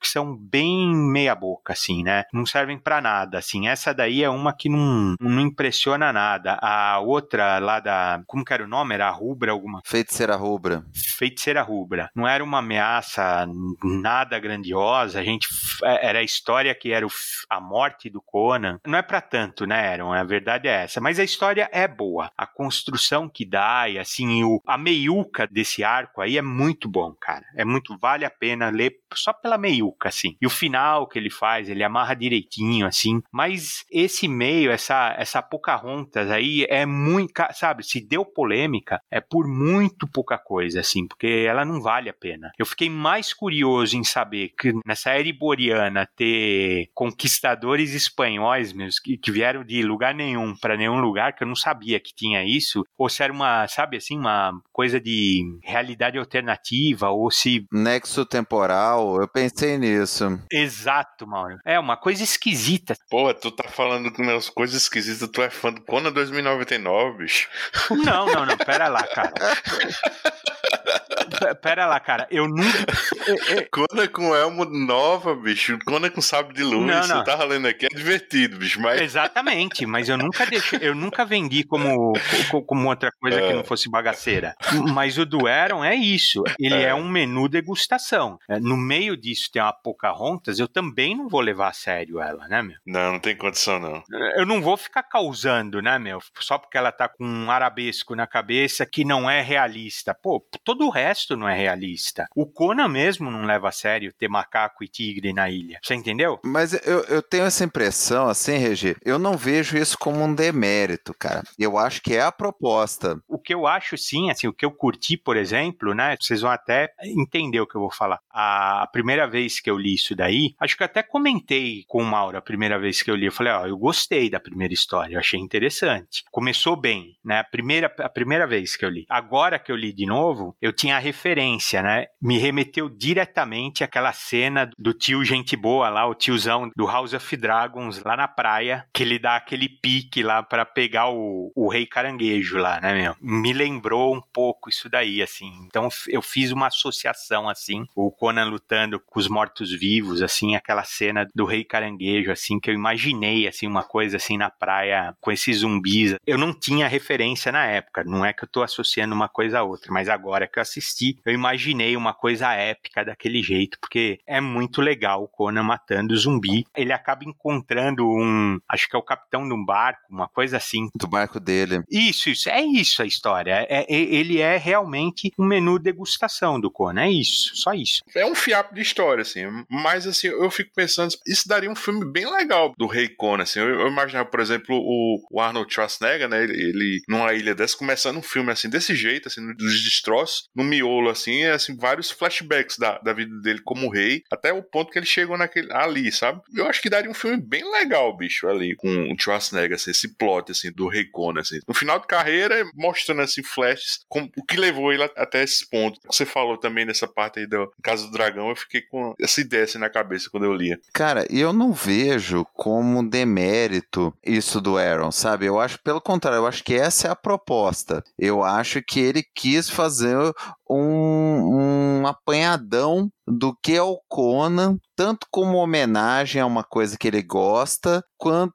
que são bem meia boca, assim, né? Não servem para nada, assim. Essa daí é uma que não, não impressiona nada. A outra lá da, como que era o nome? Era a Rubra alguma? Feiticeira Rubra. Feiticeira Rubra. Não era uma ameaça nada grandiosa, a gente é, era a história que era o, a morte do Conan. Não é para tanto, né, Aaron? A verdade é essa. Mas a história é boa. A construção que dá e assim, o, a meiuca desse arco aí é muito bom, cara. É muito, vale a pena ler só pela meiuca, assim. E o final que ele faz, ele amarra direitinho, assim. Mas esse meio, essa, essa Pocahontas aí é muito, sabe, se deu polêmica, é por muito pouca coisa, assim, porque ela não vale a pena. Eu fiquei mais curioso em saber que nessa era iboriana ter conquistadores espanhóis mesmo, que, que vieram de lugar nenhum para nenhum lugar, que eu não sabia que tinha isso, ou se era uma, sabe assim, uma coisa de realidade alternativa, ou se. Nexo temporal, eu pensei nisso. Exato, Mauro. É uma coisa esquisita. Pô, tu tá falando com umas coisas esquisitas, tu é fã do Conan 2099, bicho. Não, não, não, pera lá, cara. <laughs> Pera lá, cara, eu nunca. Conan com elmo nova, bicho. Conan com sábio de luz. Não, não. Você tava lendo aqui, é divertido, bicho. Mas... Exatamente, mas eu nunca deixei, eu nunca vendi como, como outra coisa é. que não fosse bagaceira. Mas o do Aaron é isso. Ele é, é um menu degustação. É, no meio disso tem uma Pocahontas, eu também não vou levar a sério ela, né, meu? Não, não tem condição, não. Eu não vou ficar causando, né, meu? Só porque ela tá com um arabesco na cabeça que não é realista. Pô, todo o resto não é realista. O Conan mesmo não leva a sério ter macaco e tigre na ilha. Você entendeu? Mas eu, eu tenho essa impressão, assim, Regi, eu não vejo isso como um demérito, cara. Eu acho que é a proposta. O que eu acho, sim, assim, o que eu curti, por exemplo, né? Vocês vão até entender o que eu vou falar. A primeira vez que eu li isso daí, acho que eu até comentei com o Mauro a primeira vez que eu li. Eu falei, ó, eu gostei da primeira história, eu achei interessante. Começou bem, né? A primeira, a primeira vez que eu li. Agora que eu li de novo, eu tinha a referência, né? Me remeteu diretamente àquela cena do tio gente boa lá, o tiozão do House of Dragons lá na praia, que ele dá aquele pique lá para pegar o, o rei caranguejo lá, né, meu? Me lembrou um pouco isso daí, assim. Então eu fiz uma associação, assim, o Conan lutando com os mortos-vivos, assim, aquela cena do rei caranguejo, assim, que eu imaginei, assim, uma coisa assim na praia com esses zumbis. Eu não tinha referência na época, não é que eu tô associando uma coisa a outra, mas agora que eu assisti, eu imaginei uma coisa épica épica daquele jeito, porque é muito legal o Conan matando o zumbi. Ele acaba encontrando um, acho que é o capitão de um barco, uma coisa assim. Do barco dele. Isso, isso, é isso a história. É, é, ele é realmente um menu degustação do Conan, é isso, só isso. É um fiapo de história, assim, mas assim, eu fico pensando, isso daria um filme bem legal do Rei Conan, assim, eu, eu imaginava, por exemplo, o, o Arnold Schwarzenegger, né, ele, ele, numa ilha dessa, começando um filme, assim, desse jeito, assim, dos destroços, no miolo, assim, é, assim, vários flashbacks da, da vida dele como rei, até o ponto que ele chegou naquele, ali, sabe? Eu acho que daria um filme bem legal, bicho, ali, com o Schwarzenegger, assim, esse plot, assim, do Rei Conan, assim. No final de carreira, mostrando, assim, flashes, com, o que levou ele até esse ponto. Você falou também nessa parte aí do Caso do Dragão, eu fiquei com essa ideia, assim, na cabeça quando eu lia. Cara, eu não vejo como demérito isso do Aaron, sabe? Eu acho, pelo contrário, eu acho que essa é a proposta. Eu acho que ele quis fazer um, um apanhadão do que é o Conan, tanto como homenagem a uma coisa que ele gosta, quanto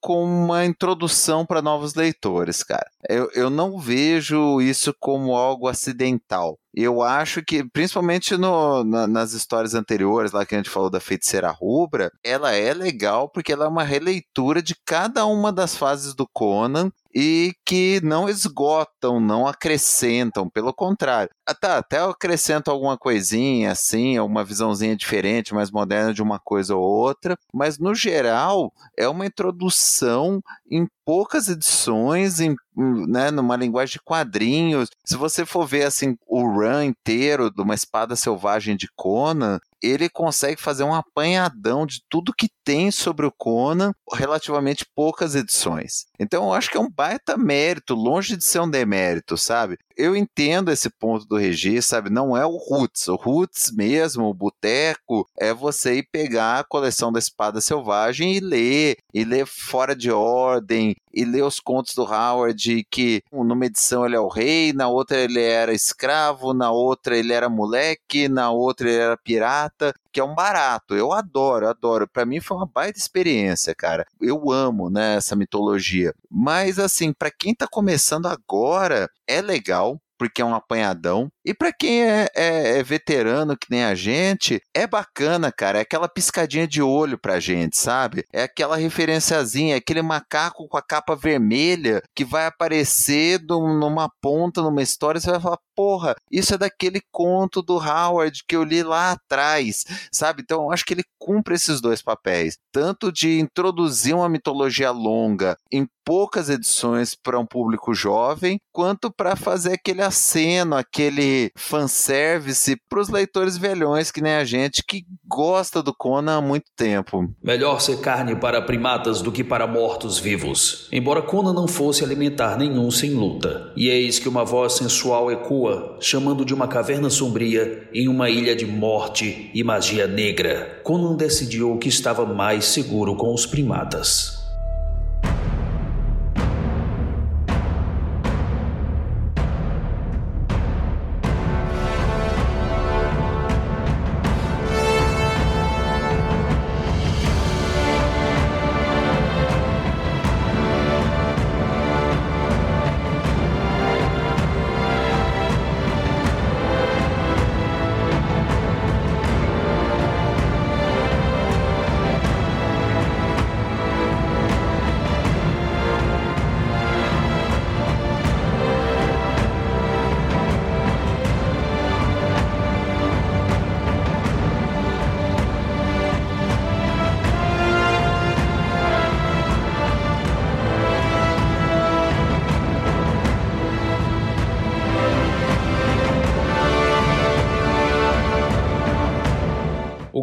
com uma introdução para novos leitores, cara. Eu, eu não vejo isso como algo acidental. Eu acho que, principalmente no, na, nas histórias anteriores, lá que a gente falou da feiticeira rubra, ela é legal porque ela é uma releitura de cada uma das fases do Conan e que não esgotam, não acrescentam, pelo contrário. Ah, tá, até acrescentam alguma coisinha assim, alguma visãozinha diferente, mais moderna de uma coisa ou outra, mas no geral é uma introdução em poucas edições, em, né, numa linguagem de quadrinhos. Se você for ver assim o run inteiro de uma espada selvagem de Conan, ele consegue fazer um apanhadão de tudo que tem sobre o Conan, relativamente poucas edições. Então eu acho que é um baita mérito, longe de ser um demérito, sabe? eu entendo esse ponto do Regi, sabe? Não é o Roots. O Roots mesmo, o Boteco, é você ir pegar a coleção da Espada Selvagem e ler, e ler fora de ordem, e ler os contos do Howard, que numa edição ele é o rei, na outra ele era escravo, na outra ele era moleque, na outra ele era pirata, que é um barato. Eu adoro, adoro. Para mim foi uma baita experiência, cara. Eu amo, né, essa mitologia. Mas assim, para quem tá começando agora, é legal, porque é um apanhadão. E para quem é, é, é, veterano que nem a gente, é bacana, cara. É aquela piscadinha de olho pra gente, sabe? É aquela referenciazinha, é aquele macaco com a capa vermelha que vai aparecer numa ponta, numa história, você vai falar, porra, isso é daquele conto do Howard que eu li lá atrás, sabe? Então acho que ele cumpre esses dois papéis, tanto de introduzir uma mitologia longa em poucas edições para um público jovem, quanto para fazer aquele aceno, aquele fanservice para os leitores velhões que nem a gente que gosta do Conan há muito tempo. Melhor ser carne para primatas do que para mortos-vivos. Embora Conan não fosse alimentar nenhum sem luta. E eis que uma voz sensual ecoa, chamando de uma caverna sombria em uma ilha de morte e magia negra. Conan decidiu que estava mais seguro com os primatas.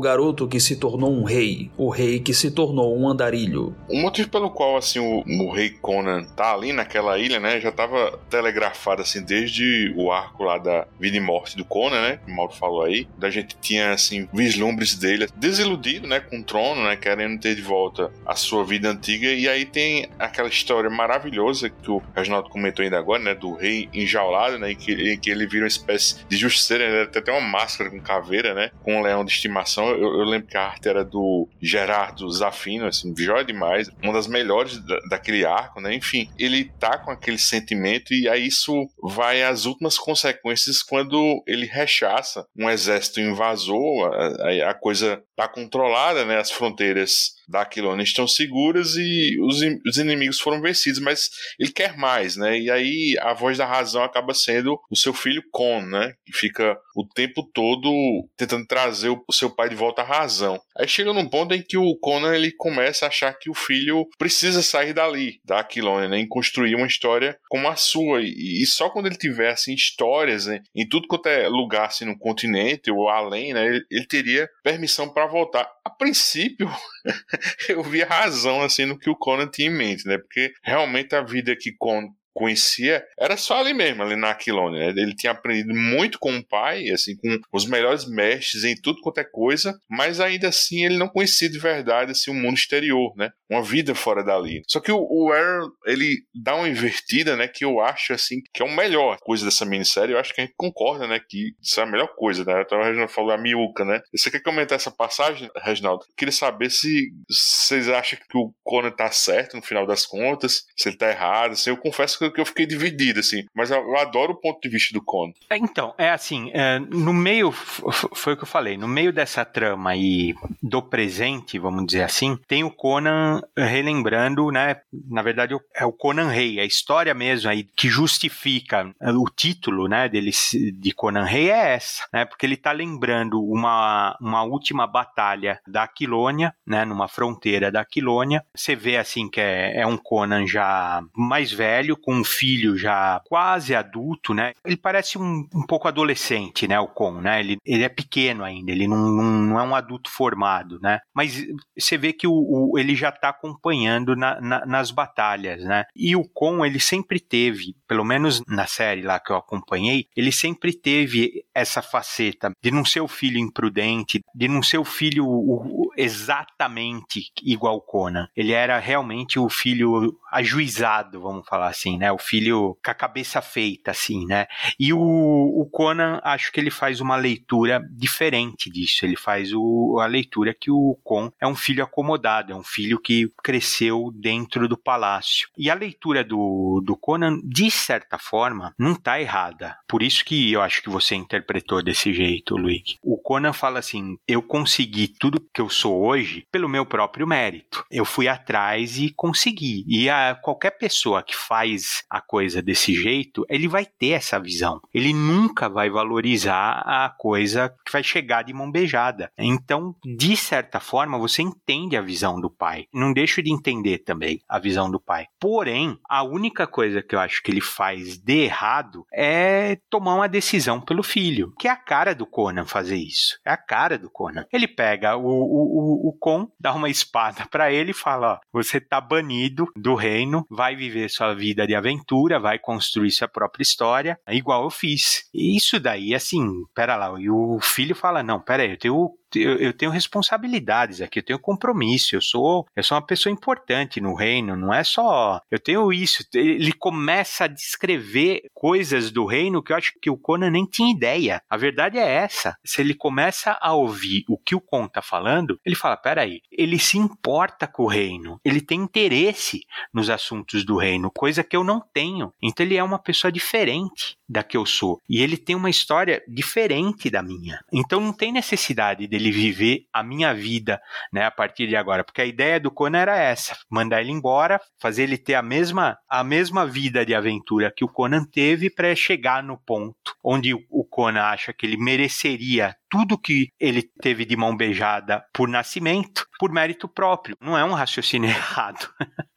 Garoto que se tornou um rei, o rei que se tornou um andarilho. O motivo pelo qual assim o, o rei Conan tá ali naquela ilha, né, já tava telegrafado assim desde o arco lá da vida e morte do Conan, né, como o Mauro falou aí, da gente tinha assim vislumbres dele desiludido, né, com o trono, né, querendo ter de volta a sua vida antiga e aí tem aquela história maravilhosa que o Reginaldo comentou ainda agora, né, do rei enjaulado, né, e que, que ele vira uma espécie de justiceiro, né, tem até uma máscara com caveira, né, com um leão de estimação eu, eu, lembro que a arte era do Gerardo Zafino, assim, joia demais, uma das melhores da, daquele arco, né? Enfim, ele tá com aquele sentimento e aí isso vai às últimas consequências quando ele rechaça um exército invasor, a, a coisa tá controlada, né? As fronteiras da Aquilônia estão seguras e os, os inimigos foram vencidos, mas ele quer mais, né? E aí a voz da razão acaba sendo o seu filho Con, né? Que fica o tempo todo tentando trazer o, seu pai de volta à razão. Aí chega num ponto em que o Conan ele começa a achar que o filho precisa sair dali, da Aquilônia, né? E construir uma história como a sua. E, e só quando ele tiver assim, histórias né? em tudo quanto é lugar assim, no continente ou além, né? Ele, ele teria permissão para voltar. A princípio, <laughs> <laughs> eu vi razão assim no que o Conan tinha em mente, né? Porque realmente a vida que Conan conhecia era só ali mesmo, ali na Aquilônia. Né? Ele tinha aprendido muito com o pai, assim, com os melhores mestres em tudo quanto é coisa, mas ainda assim ele não conhecia de verdade assim, o mundo exterior, né? Uma vida fora dali. Só que o, o Aaron, ele dá uma invertida, né? Que eu acho, assim, que é a melhor coisa dessa minissérie. Eu acho que a gente concorda, né? Que isso é a melhor coisa, né? Então o Reginaldo falou a miúca, né? Você quer comentar essa passagem, Reginaldo? Eu queria saber se vocês acham que o Conan tá certo no final das contas, se ele tá errado. Assim, eu confesso que que eu fiquei dividido, assim. Mas eu, eu adoro o ponto de vista do Conan. É, então, é assim, é, no meio, foi o que eu falei, no meio dessa trama aí do presente, vamos dizer assim, tem o Conan relembrando, né, na verdade é o Conan Rei, a história mesmo aí que justifica o título, né, dele, de Conan Rei é essa, né, porque ele tá lembrando uma, uma última batalha da Aquilônia, né, numa fronteira da Aquilônia, você vê assim que é, é um Conan já mais velho, com um filho já quase adulto, né? Ele parece um, um pouco adolescente, né? O Con, né? Ele, ele é pequeno ainda, ele não, não, não é um adulto formado, né? Mas você vê que o, o ele já está acompanhando na, na, nas batalhas, né? E o Con, ele sempre teve, pelo menos na série lá que eu acompanhei, ele sempre teve essa faceta de não ser o filho imprudente, de não ser o filho exatamente igual Conan. Ele era realmente o filho ajuizado, vamos falar assim, né? O filho com a cabeça feita, assim, né? E o, o Conan, acho que ele faz uma leitura diferente disso. Ele faz o, a leitura que o Con é um filho acomodado, é um filho que cresceu dentro do palácio. E a leitura do, do Conan, de certa forma, não está errada. Por isso que eu acho que você interpretou desse jeito, Luigi. O Conan fala assim: eu consegui tudo que eu sou hoje pelo meu próprio mérito. Eu fui atrás e consegui. E a, qualquer pessoa que faz a coisa desse jeito, ele vai ter essa visão. Ele nunca vai valorizar a coisa que vai chegar de mão beijada. Então, de certa forma, você entende a visão do pai. Não deixo de entender também a visão do pai. Porém, a única coisa que eu acho que ele faz de errado é tomar uma decisão pelo filho, que é a cara do Conan fazer isso. É a cara do Conan. Ele pega o, o, o, o Con, dá uma espada para ele e fala: ó, você tá banido do reino, vai viver sua vida de aventura, vai construir sua própria história, igual eu fiz. E isso daí, assim, pera lá, e o filho fala: não, pera aí, eu tenho eu, eu, tenho responsabilidades aqui, eu tenho compromisso, eu sou, eu sou uma pessoa importante no reino, não é só. Eu tenho isso. Ele começa a descrever coisas do reino que eu acho que o Conan nem tinha ideia. A verdade é essa. Se ele começa a ouvir o que o Con tá falando, ele fala: peraí, ele se importa com o reino, ele tem interesse nos assuntos do reino, coisa que eu não tenho. Então ele é uma pessoa diferente da que eu sou. E ele tem uma história diferente da minha. Então não tem necessidade dele viver a minha vida, né, a partir de agora, porque a ideia do Conan era essa, mandar ele embora, fazer ele ter a mesma a mesma vida de aventura que o Conan teve para chegar no ponto onde o Conan acha que ele mereceria tudo que ele teve de mão beijada por nascimento, por mérito próprio. Não é um raciocínio <laughs> errado,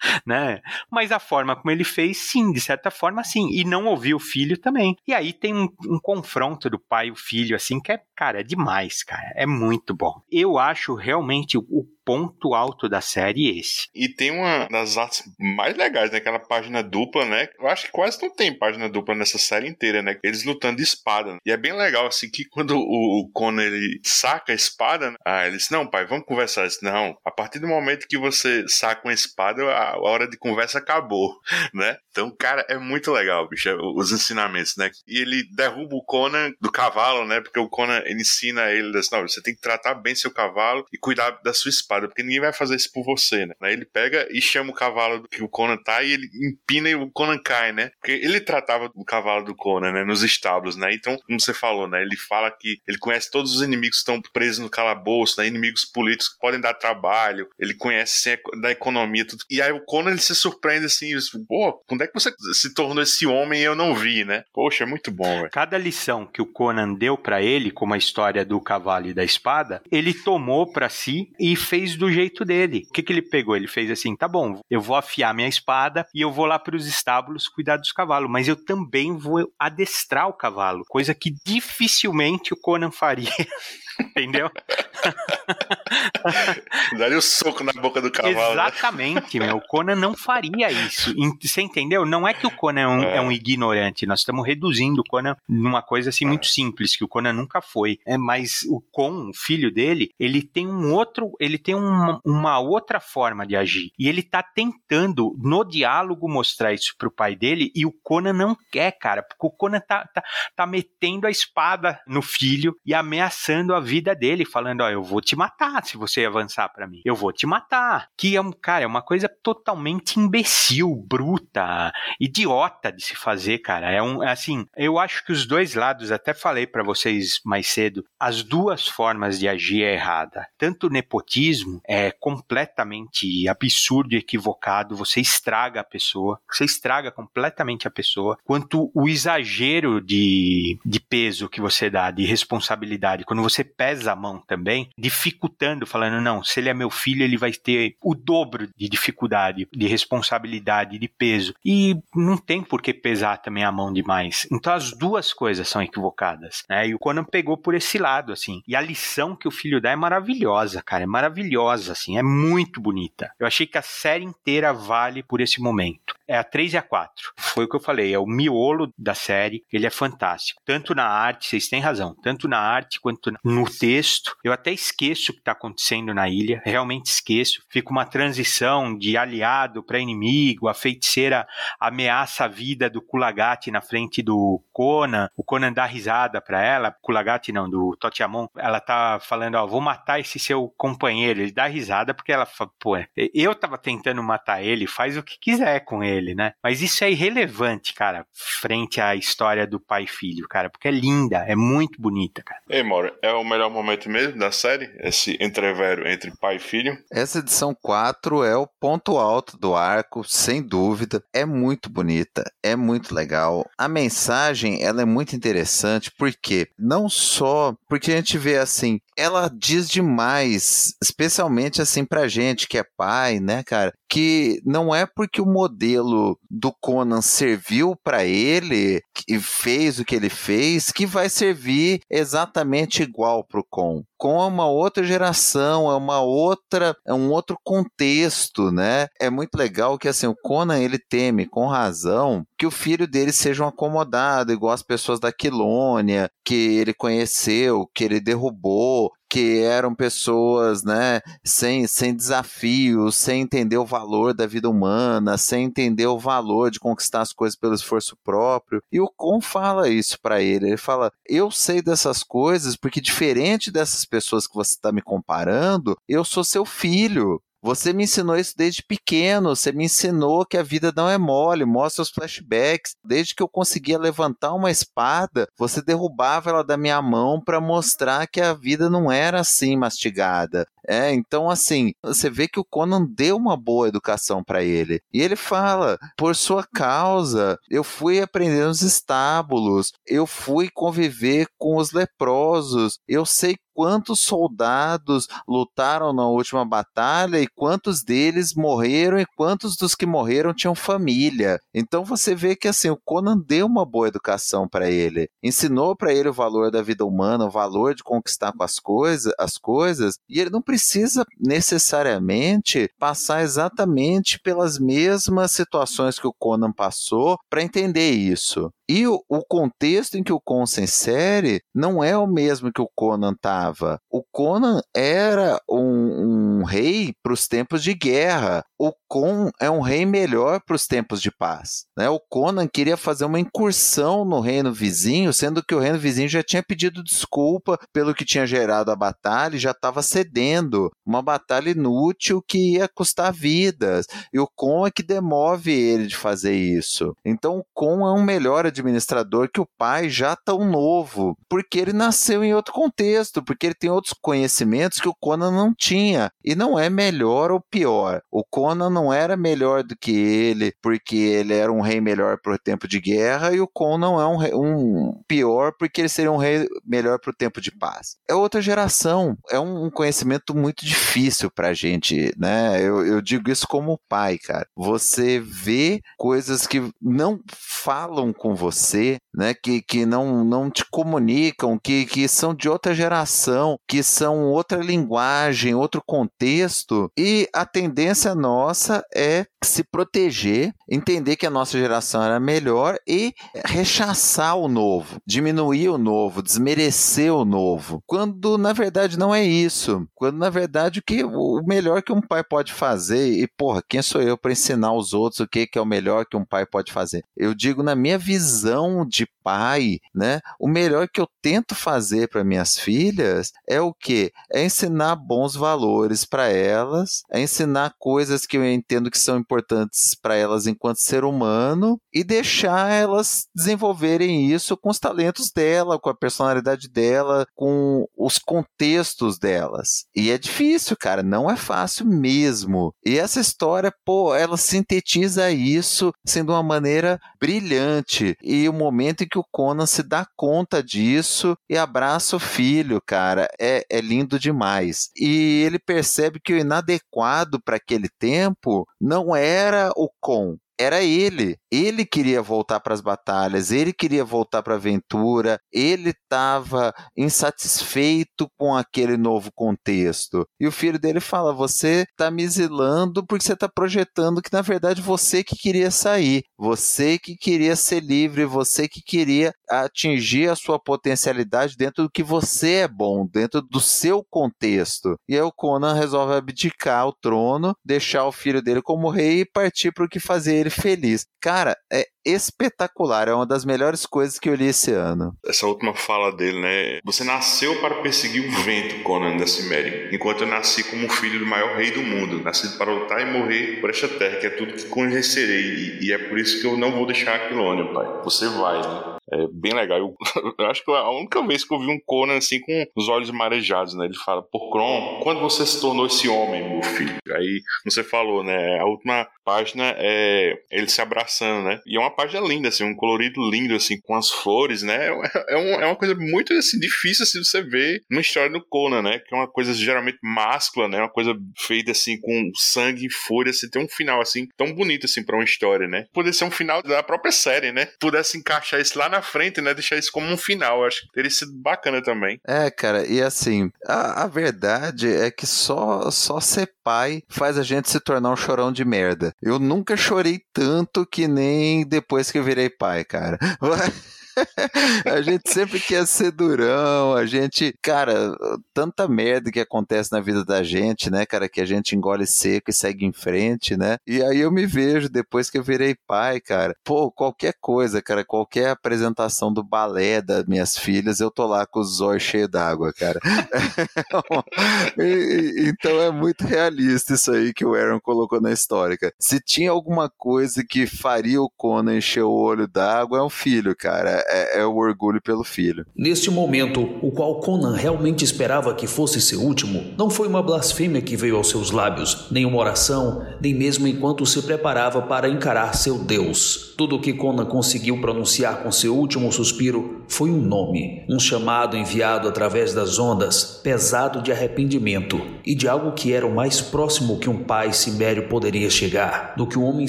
<laughs> né? Mas a forma como ele fez, sim, de certa forma, sim. E não ouvir o filho também. E aí tem um, um confronto do pai e o filho, assim, que é, cara, é demais, cara. É muito bom. Eu acho realmente o ponto alto da série esse. E tem uma das artes mais legais, né? Aquela página dupla, né? Eu acho que quase não tem página dupla nessa série inteira, né? Eles lutando de espada. Né? E é bem legal, assim, que quando o Conan ele saca a espada, né? ah, ele diz: Não, pai, vamos conversar. Disse, não, a partir do momento que você saca uma espada, a hora de conversa acabou, <laughs> né? Então, cara, é muito legal, bicho, é, os ensinamentos, né? E ele derruba o Conan do cavalo, né? Porque o Conan ele ensina ele, diz, não, você tem que tratar bem seu cavalo e cuidar da sua espada, porque ninguém vai fazer isso por você, né? Ele pega e chama o cavalo que o Conan tá e ele empina e o Conan cai, né? Porque ele tratava do cavalo do Conan, né? Nos estábulos, né? Então, como você falou, né? Ele fala que ele conhece todos os inimigos que estão presos no calabouço, né? Inimigos políticos que podem dar trabalho, ele conhece assim, da economia, tudo. E aí o Conan ele se surpreende assim, pô, quando é que você se tornou esse homem e eu não vi, né? Poxa, é muito bom, velho. Cada lição que o Conan deu para ele, como a história do cavalo e da espada, ele tomou para si e fez do jeito dele. O que, que ele pegou? Ele fez assim: tá bom, eu vou afiar minha espada e eu vou lá para os estábulos cuidar dos cavalos, mas eu também vou adestrar o cavalo, coisa que dificilmente o Conan faria. <laughs> Entendeu? <laughs> <laughs> Daria o um soco na boca do cavalo. Né? Exatamente, né? meu. O Conan não faria isso. Você entendeu? Não é que o Conan é um, é. é um ignorante. Nós estamos reduzindo o Conan numa coisa assim muito simples, que o Conan nunca foi. É, mas o Con, o filho dele, ele tem um outro, ele tem uma, uma outra forma de agir. E ele tá tentando, no diálogo, mostrar isso pro pai dele, e o Conan não quer, cara, porque o Conan tá, tá, tá metendo a espada no filho e ameaçando a vida dele, falando: Ó, eu vou te matar se você avançar para mim. Eu vou te matar. Que é um, cara, é uma coisa totalmente imbecil, bruta, idiota de se fazer, cara. É um, assim, eu acho que os dois lados, até falei para vocês mais cedo, as duas formas de agir é errada. Tanto o nepotismo é completamente absurdo e equivocado, você estraga a pessoa, você estraga completamente a pessoa, quanto o exagero de, de peso que você dá, de responsabilidade, quando você pesa a mão também, dificultando, falando, não, se ele é meu filho, ele vai ter o dobro de dificuldade, de responsabilidade, de peso. E não tem por que pesar também a mão demais. Então as duas coisas são equivocadas, né? E o Conan pegou por esse lado, assim. E a lição que o filho dá é maravilhosa, cara, é maravilhosa, assim, é muito bonita. Eu achei que a série inteira vale por esse momento. É a 3 e a 4. Foi o que eu falei, é o miolo da série, ele é fantástico. Tanto na arte, vocês têm razão, tanto na arte quanto no texto. Eu até esqueço que está acontecendo na ilha, realmente esqueço. Fica uma transição de aliado para inimigo, a feiticeira ameaça a vida do Kulagati na frente do Conan, o Conan dá risada para ela, Kulagati não, do Totiamon, ela tá falando, ó, vou matar esse seu companheiro, ele dá risada porque ela fala, pô, eu tava tentando matar ele, faz o que quiser com ele, né? Mas isso é irrelevante, cara, frente à história do pai e filho, cara, porque é linda, é muito bonita, cara. Ei, Mauro, é o melhor momento mesmo da série? Esse entrevero entre pai e filho? Essa edição 4 é o ponto alto do arco, sem dúvida. É muito bonita, é muito legal. A mensagem, ela é muito interessante porque não só porque a gente vê assim, ela diz demais, especialmente assim pra gente que é pai, né, cara? Que não é porque o modelo do Conan serviu para ele e fez o que ele fez que vai servir exatamente igual pro Con com uma outra geração, é uma outra, é um outro contexto, né? É muito legal que assim, o Conan ele teme com razão que o filho dele seja um acomodado, igual as pessoas da Quilônia, que ele conheceu, que ele derrubou, que eram pessoas, né, sem, sem desafio, sem entender o valor da vida humana, sem entender o valor de conquistar as coisas pelo esforço próprio. E o Con fala isso para ele. Ele fala: Eu sei dessas coisas porque, diferente dessas pessoas que você está me comparando, eu sou seu filho. Você me ensinou isso desde pequeno, você me ensinou que a vida não é mole, mostra os flashbacks. Desde que eu conseguia levantar uma espada, você derrubava ela da minha mão para mostrar que a vida não era assim mastigada. É, então assim, você vê que o Conan deu uma boa educação para ele. E ele fala: "Por sua causa, eu fui aprender nos estábulos, eu fui conviver com os leprosos, eu sei quantos soldados lutaram na última batalha e quantos deles morreram e quantos dos que morreram tinham família. Então você vê que assim o Conan deu uma boa educação para ele, ensinou para ele o valor da vida humana, o valor de conquistar com as coisas, as coisas, e ele não precisa precisa necessariamente passar exatamente pelas mesmas situações que o Conan passou para entender isso. E o, o, contexto em que o Conan se insere não é o mesmo que o Conan estava. O Conan era um, um rei para os tempos de guerra. O Con é um rei melhor para os tempos de paz. Né? O Conan queria fazer uma incursão no reino vizinho, sendo que o reino vizinho já tinha pedido desculpa pelo que tinha gerado a batalha e já estava cedendo. Uma batalha inútil que ia custar vidas. E o Con é que demove ele de fazer isso. Então o Con é um melhor administrador que o pai já tão novo, porque ele nasceu em outro contexto, porque ele tem outros conhecimentos que o Conan não tinha. E não é melhor ou pior. O Conan não era melhor do que ele, porque ele era um rei melhor para o tempo de guerra, e o Conan é um, rei, um pior porque ele seria um rei melhor para o tempo de paz. É outra geração, é um conhecimento muito difícil para a gente, né? Eu, eu digo isso como pai, cara. Você vê coisas que não falam com você, né, que, que não, não te comunicam, que, que são de outra geração, que são outra linguagem, outro contexto, e a tendência nossa é se proteger, entender que a nossa geração era melhor e rechaçar o novo, diminuir o novo, desmerecer o novo, quando na verdade não é isso, quando na verdade o que o melhor que um pai pode fazer, e porra, quem sou eu para ensinar os outros o que, que é o melhor que um pai pode fazer? Eu digo na minha visão visão pai, né? O melhor que eu tento fazer para minhas filhas é o que? É ensinar bons valores para elas, é ensinar coisas que eu entendo que são importantes para elas enquanto ser humano e deixar elas desenvolverem isso com os talentos dela, com a personalidade dela, com os contextos delas. E é difícil, cara, não é fácil mesmo. E essa história, pô, ela sintetiza isso sendo uma maneira brilhante. E o momento em que o Conan se dá conta disso e abraça o filho, cara, é, é lindo demais. E ele percebe que o inadequado para aquele tempo não era o Con, era ele. Ele queria voltar para as batalhas, ele queria voltar para a aventura, ele estava insatisfeito com aquele novo contexto. E o filho dele fala: Você está me exilando porque você está projetando que na verdade você que queria sair, você que queria ser livre, você que queria atingir a sua potencialidade dentro do que você é bom, dentro do seu contexto. E aí o Conan resolve abdicar o trono, deixar o filho dele como rei e partir para o que fazer feliz. Cara, é espetacular, é uma das melhores coisas que eu li esse ano. Essa última fala dele, né? Você nasceu para perseguir o vento, Conan da Ciméria, enquanto eu nasci como filho do maior rei do mundo, nascido para lutar e morrer por esta terra, que é tudo que conhecerei, e, e é por isso que eu não vou deixar Aquilônia, pai. Você vai, né? É bem legal. Eu, <laughs> eu, acho que a única vez que eu vi um Conan assim com os olhos marejados, né? Ele fala, por Kron, quando você se tornou esse homem, meu filho? Aí você falou, né? A última página é ele se abraçando, né? E é uma página linda, assim, um colorido lindo, assim, com as flores, né? É, <laughs> é, um, é uma coisa muito assim, difícil assim, você ver numa história do Conan, né? Que é uma coisa geralmente máscula, né? Uma coisa feita assim com sangue e fúria, assim, tem um final assim tão bonito assim para uma história, né? Poderia ser um final da própria série, né? Pudesse encaixar isso lá na frente, né? Deixar isso como um final. Eu acho que teria sido bacana também. É, cara, e assim, a, a verdade é que só, só ser pai faz a gente se tornar um chorão de merda. Eu nunca chorei tanto que nem depois que eu virei pai, cara. <laughs> <laughs> a gente sempre quer ser durão, a gente, cara, tanta merda que acontece na vida da gente, né, cara, que a gente engole seco e segue em frente, né? E aí eu me vejo depois que eu virei pai, cara. Pô, qualquer coisa, cara, qualquer apresentação do balé das minhas filhas, eu tô lá com os olhos cheios d'água, cara. <laughs> então é muito realista isso aí que o Aaron colocou na história. Se tinha alguma coisa que faria o Conan encher o olho d'água, é um filho, cara é, é, o orgulho pelo filho. Neste momento, o qual Conan realmente esperava que fosse seu último, não foi uma blasfêmia que veio aos seus lábios, nem uma oração, nem mesmo enquanto se preparava para encarar seu Deus. Tudo o que Conan conseguiu pronunciar com seu último suspiro foi um nome, um chamado enviado através das ondas, pesado de arrependimento e de algo que era o mais próximo que um pai cimério poderia chegar, do que um homem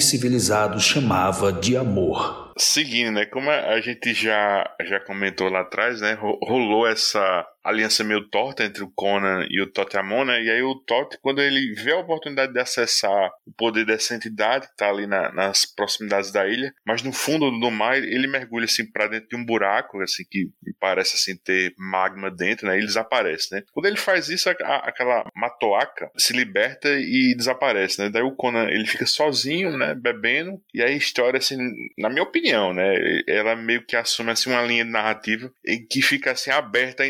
civilizado chamava de amor seguindo, né? Como a gente já, já comentou lá atrás, né? Rolou essa aliança meio torta entre o Conan e o Totemon, né? E aí o Tot, quando ele vê a oportunidade de acessar o poder dessa entidade que tá ali na, nas proximidades da ilha, mas no fundo do mar ele mergulha assim para dentro de um buraco, assim que parece assim ter magma dentro, né? E ele desaparece, né? Quando ele faz isso, a, a, aquela matoaca se liberta e desaparece, né? Daí o Conan ele fica sozinho, né? Bebendo e aí a história assim, na minha opinião, né? Ela meio que assume assim uma linha narrativa em que fica assim aberta a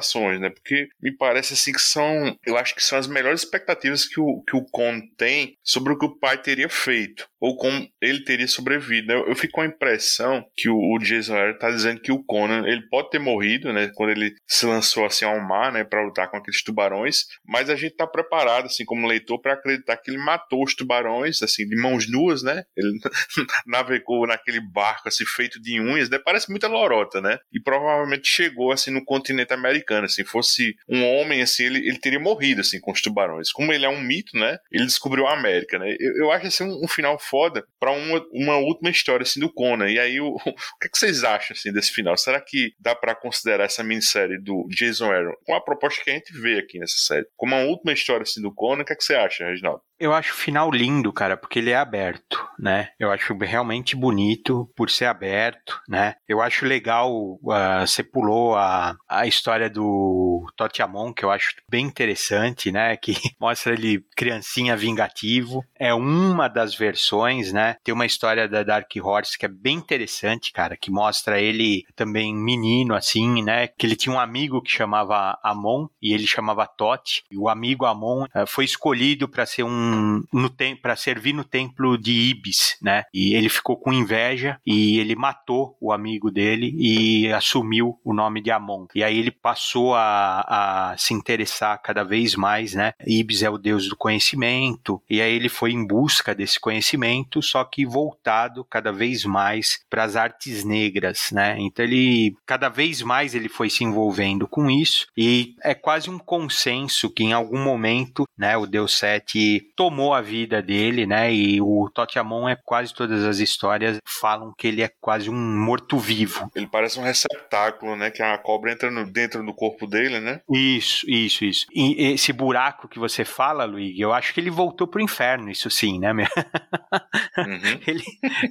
interpretações, né? Porque me parece assim que são, eu acho que são as melhores expectativas que o que o Con tem sobre o que o pai teria feito ou como ele teria sobrevivido. Eu, eu fico com a impressão que o, o Jason Aaron tá dizendo que o Conan ele pode ter morrido, né? Quando ele se lançou assim ao mar, né? Para lutar com aqueles tubarões, mas a gente tá preparado, assim, como leitor, para acreditar que ele matou os tubarões, assim, de mãos nuas, né? Ele <laughs> navegou naquele barco assim feito de unhas, né? Parece muita lorota, né? E provavelmente chegou assim no continente americano, assim, fosse um homem assim, ele, ele teria morrido assim com os tubarões. Como ele é um mito, né? Ele descobriu a América, né? Eu, eu acho assim um, um final foda para uma, uma última história assim do Conan. E aí, o, <laughs> o que, é que vocês acham assim desse final? Será que dá para considerar essa minissérie do Jason Aaron com a proposta que a gente vê aqui nessa série como uma última história assim do Conan? O que, é que você acha, Reginaldo? Eu acho o final lindo, cara, porque ele é aberto, né? Eu acho realmente bonito por ser aberto, né? Eu acho legal, uh, você pulou a, a história do Totiamon, que eu acho bem interessante, né? <laughs> Que mostra ele criancinha vingativo. É uma das versões, né? Tem uma história da Dark Horse que é bem interessante, cara, que mostra ele também menino, assim, né? Que ele tinha um amigo que chamava Amon e ele chamava Tot. E o amigo Amon uh, foi escolhido para ser um no para servir no templo de Ibis, né? E ele ficou com inveja e ele matou o amigo dele e assumiu o nome de Amon. E aí ele passou a, a se interessar cada vez mais, né? Ibis é o deus do conhecimento e aí ele foi em busca desse conhecimento, só que voltado cada vez mais para as artes negras, né? Então ele cada vez mais ele foi se envolvendo com isso e é quase um consenso que em algum momento, né, o Deus Sete tomou a vida dele, né? E o Totiamon é quase todas as histórias falam que ele é quase um morto-vivo. Ele parece um receptáculo, né? Que a cobra entra no, dentro do corpo dele, né? Isso, isso, isso. E esse buraco que você fala, Luigi, eu acho que ele voltou pro inferno, isso sim, né? <laughs> Uhum. <laughs> ele,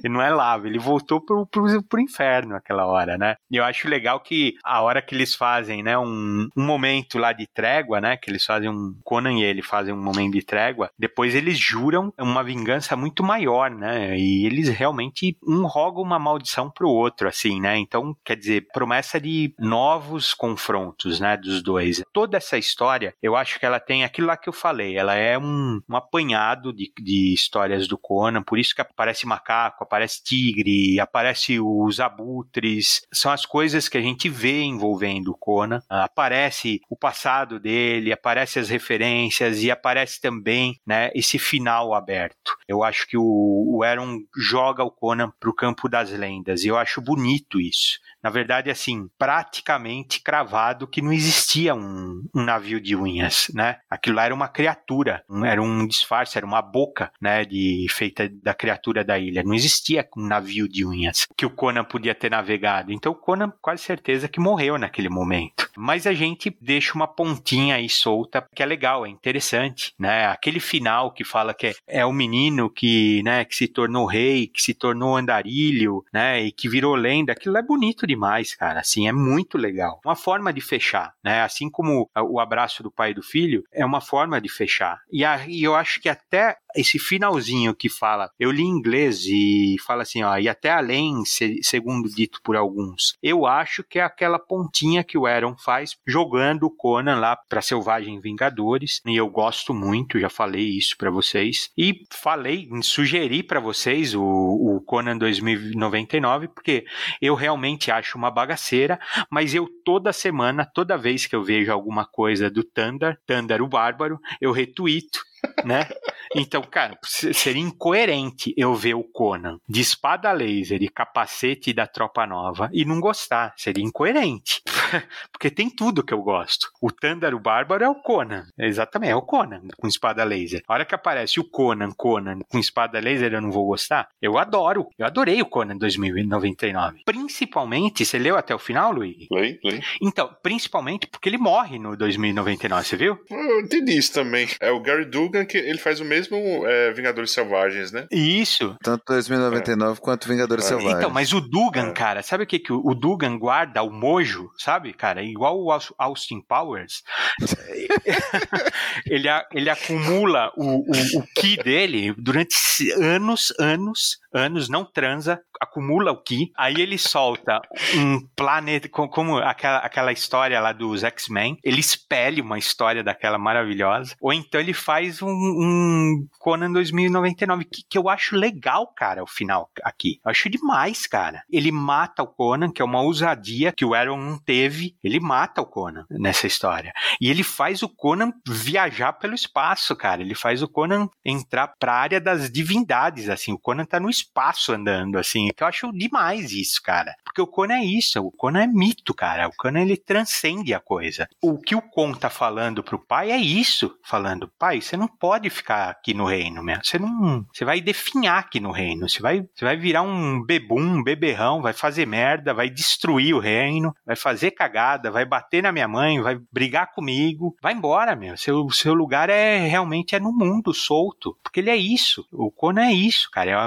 ele, não é lava, ele voltou pro, pro, pro inferno aquela hora, né? E eu acho legal que a hora que eles fazem, né? Um, um momento lá de trégua, né? Que eles fazem um. Conan e ele fazem um momento de trégua. Depois eles juram uma vingança muito maior, né? E eles realmente um roga uma maldição pro outro, assim, né? Então, quer dizer, promessa de novos confrontos, né, dos dois. Toda essa história, eu acho que ela tem aquilo lá que eu falei, ela é um, um apanhado de, de histórias do Conan, por isso que aparece macaco, aparece tigre, aparece os abutres, são as coisas que a gente vê envolvendo o Conan. Aparece o passado dele, aparece as referências e aparece também, né, esse final aberto. Eu acho que o, o Aaron joga o Conan para o campo das lendas e eu acho bonito isso na verdade, assim, praticamente cravado que não existia um, um navio de unhas, né? Aquilo lá era uma criatura, era um disfarce, era uma boca, né, de, feita da criatura da ilha. Não existia um navio de unhas que o Conan podia ter navegado. Então, o Conan, quase certeza que morreu naquele momento. Mas a gente deixa uma pontinha aí solta, que é legal, é interessante, né? Aquele final que fala que é, é o menino que, né, que se tornou rei, que se tornou andarilho, né, e que virou lenda, aquilo é bonito demais, cara. Assim, é muito legal. Uma forma de fechar, né? Assim como o abraço do pai e do filho, é uma forma de fechar. E, aí eu acho que até esse finalzinho que fala, eu li em inglês e fala assim, ó, e até além, segundo dito por alguns. Eu acho que é aquela pontinha que o Aaron faz jogando o Conan lá para Selvagem Vingadores, e eu gosto muito, já falei isso para vocês. E falei, sugeri para vocês o, o Conan 2099, porque eu realmente acho uma bagaceira, mas eu toda semana, toda vez que eu vejo alguma coisa do Thunder, Thunder o Bárbaro, eu retuito né? <laughs> Então, cara, <laughs> seria incoerente eu ver o Conan de espada laser e capacete da tropa nova e não gostar. Seria incoerente. <laughs> Porque tem tudo que eu gosto. O Thunder, o Bárbaro é o Conan. Exatamente, é o Conan com espada laser. A hora que aparece o Conan, Conan com espada laser, eu não vou gostar. Eu adoro. Eu adorei o Conan 2099. Principalmente, você leu até o final, Luigi? Lei, lei. Então, principalmente porque ele morre no 2099, você viu? Eu entendi isso também. É o Gary Dugan que ele faz o mesmo é, Vingadores Selvagens, né? Isso. Tanto 2099 é. quanto Vingadores é. Selvagens. Então, mas o Dugan, é. cara, sabe o que, que o Dugan guarda o mojo, sabe, cara? Igual o Austin Powers. <laughs> ele, ele acumula o, o, o ki dele durante anos, anos, anos, não transa, acumula o ki, aí ele solta um planeta, como aquela, aquela história lá dos X-Men, ele espelha uma história daquela maravilhosa, ou então ele faz um, um Conan 2099, que, que eu acho legal, cara, o final aqui. Eu acho demais, cara. Ele mata o Conan, que é uma ousadia que o Aaron não teve, ele mata o Conan nessa história. E ele faz o Conan viajar pelo espaço, cara. Ele faz o Conan entrar pra área das divindades, assim. O Conan tá no espaço andando, assim. Que eu acho demais isso, cara. Porque o Conan é isso. O Conan é mito, cara. O Conan, ele transcende a coisa. O que o Kon tá falando pro pai é isso. Falando, pai, você não pode ficar aqui no reino, meu. Você não... Você vai definhar aqui no reino. Você vai, você vai virar um bebum, um beberrão, vai fazer merda, vai destruir o reino, vai fazer cagada, vai bater na minha mãe, vai brigar comigo. Vai embora, meu. Seu, seu lugar é realmente é no mundo solto. Porque ele é isso. O Conan é isso, cara. É um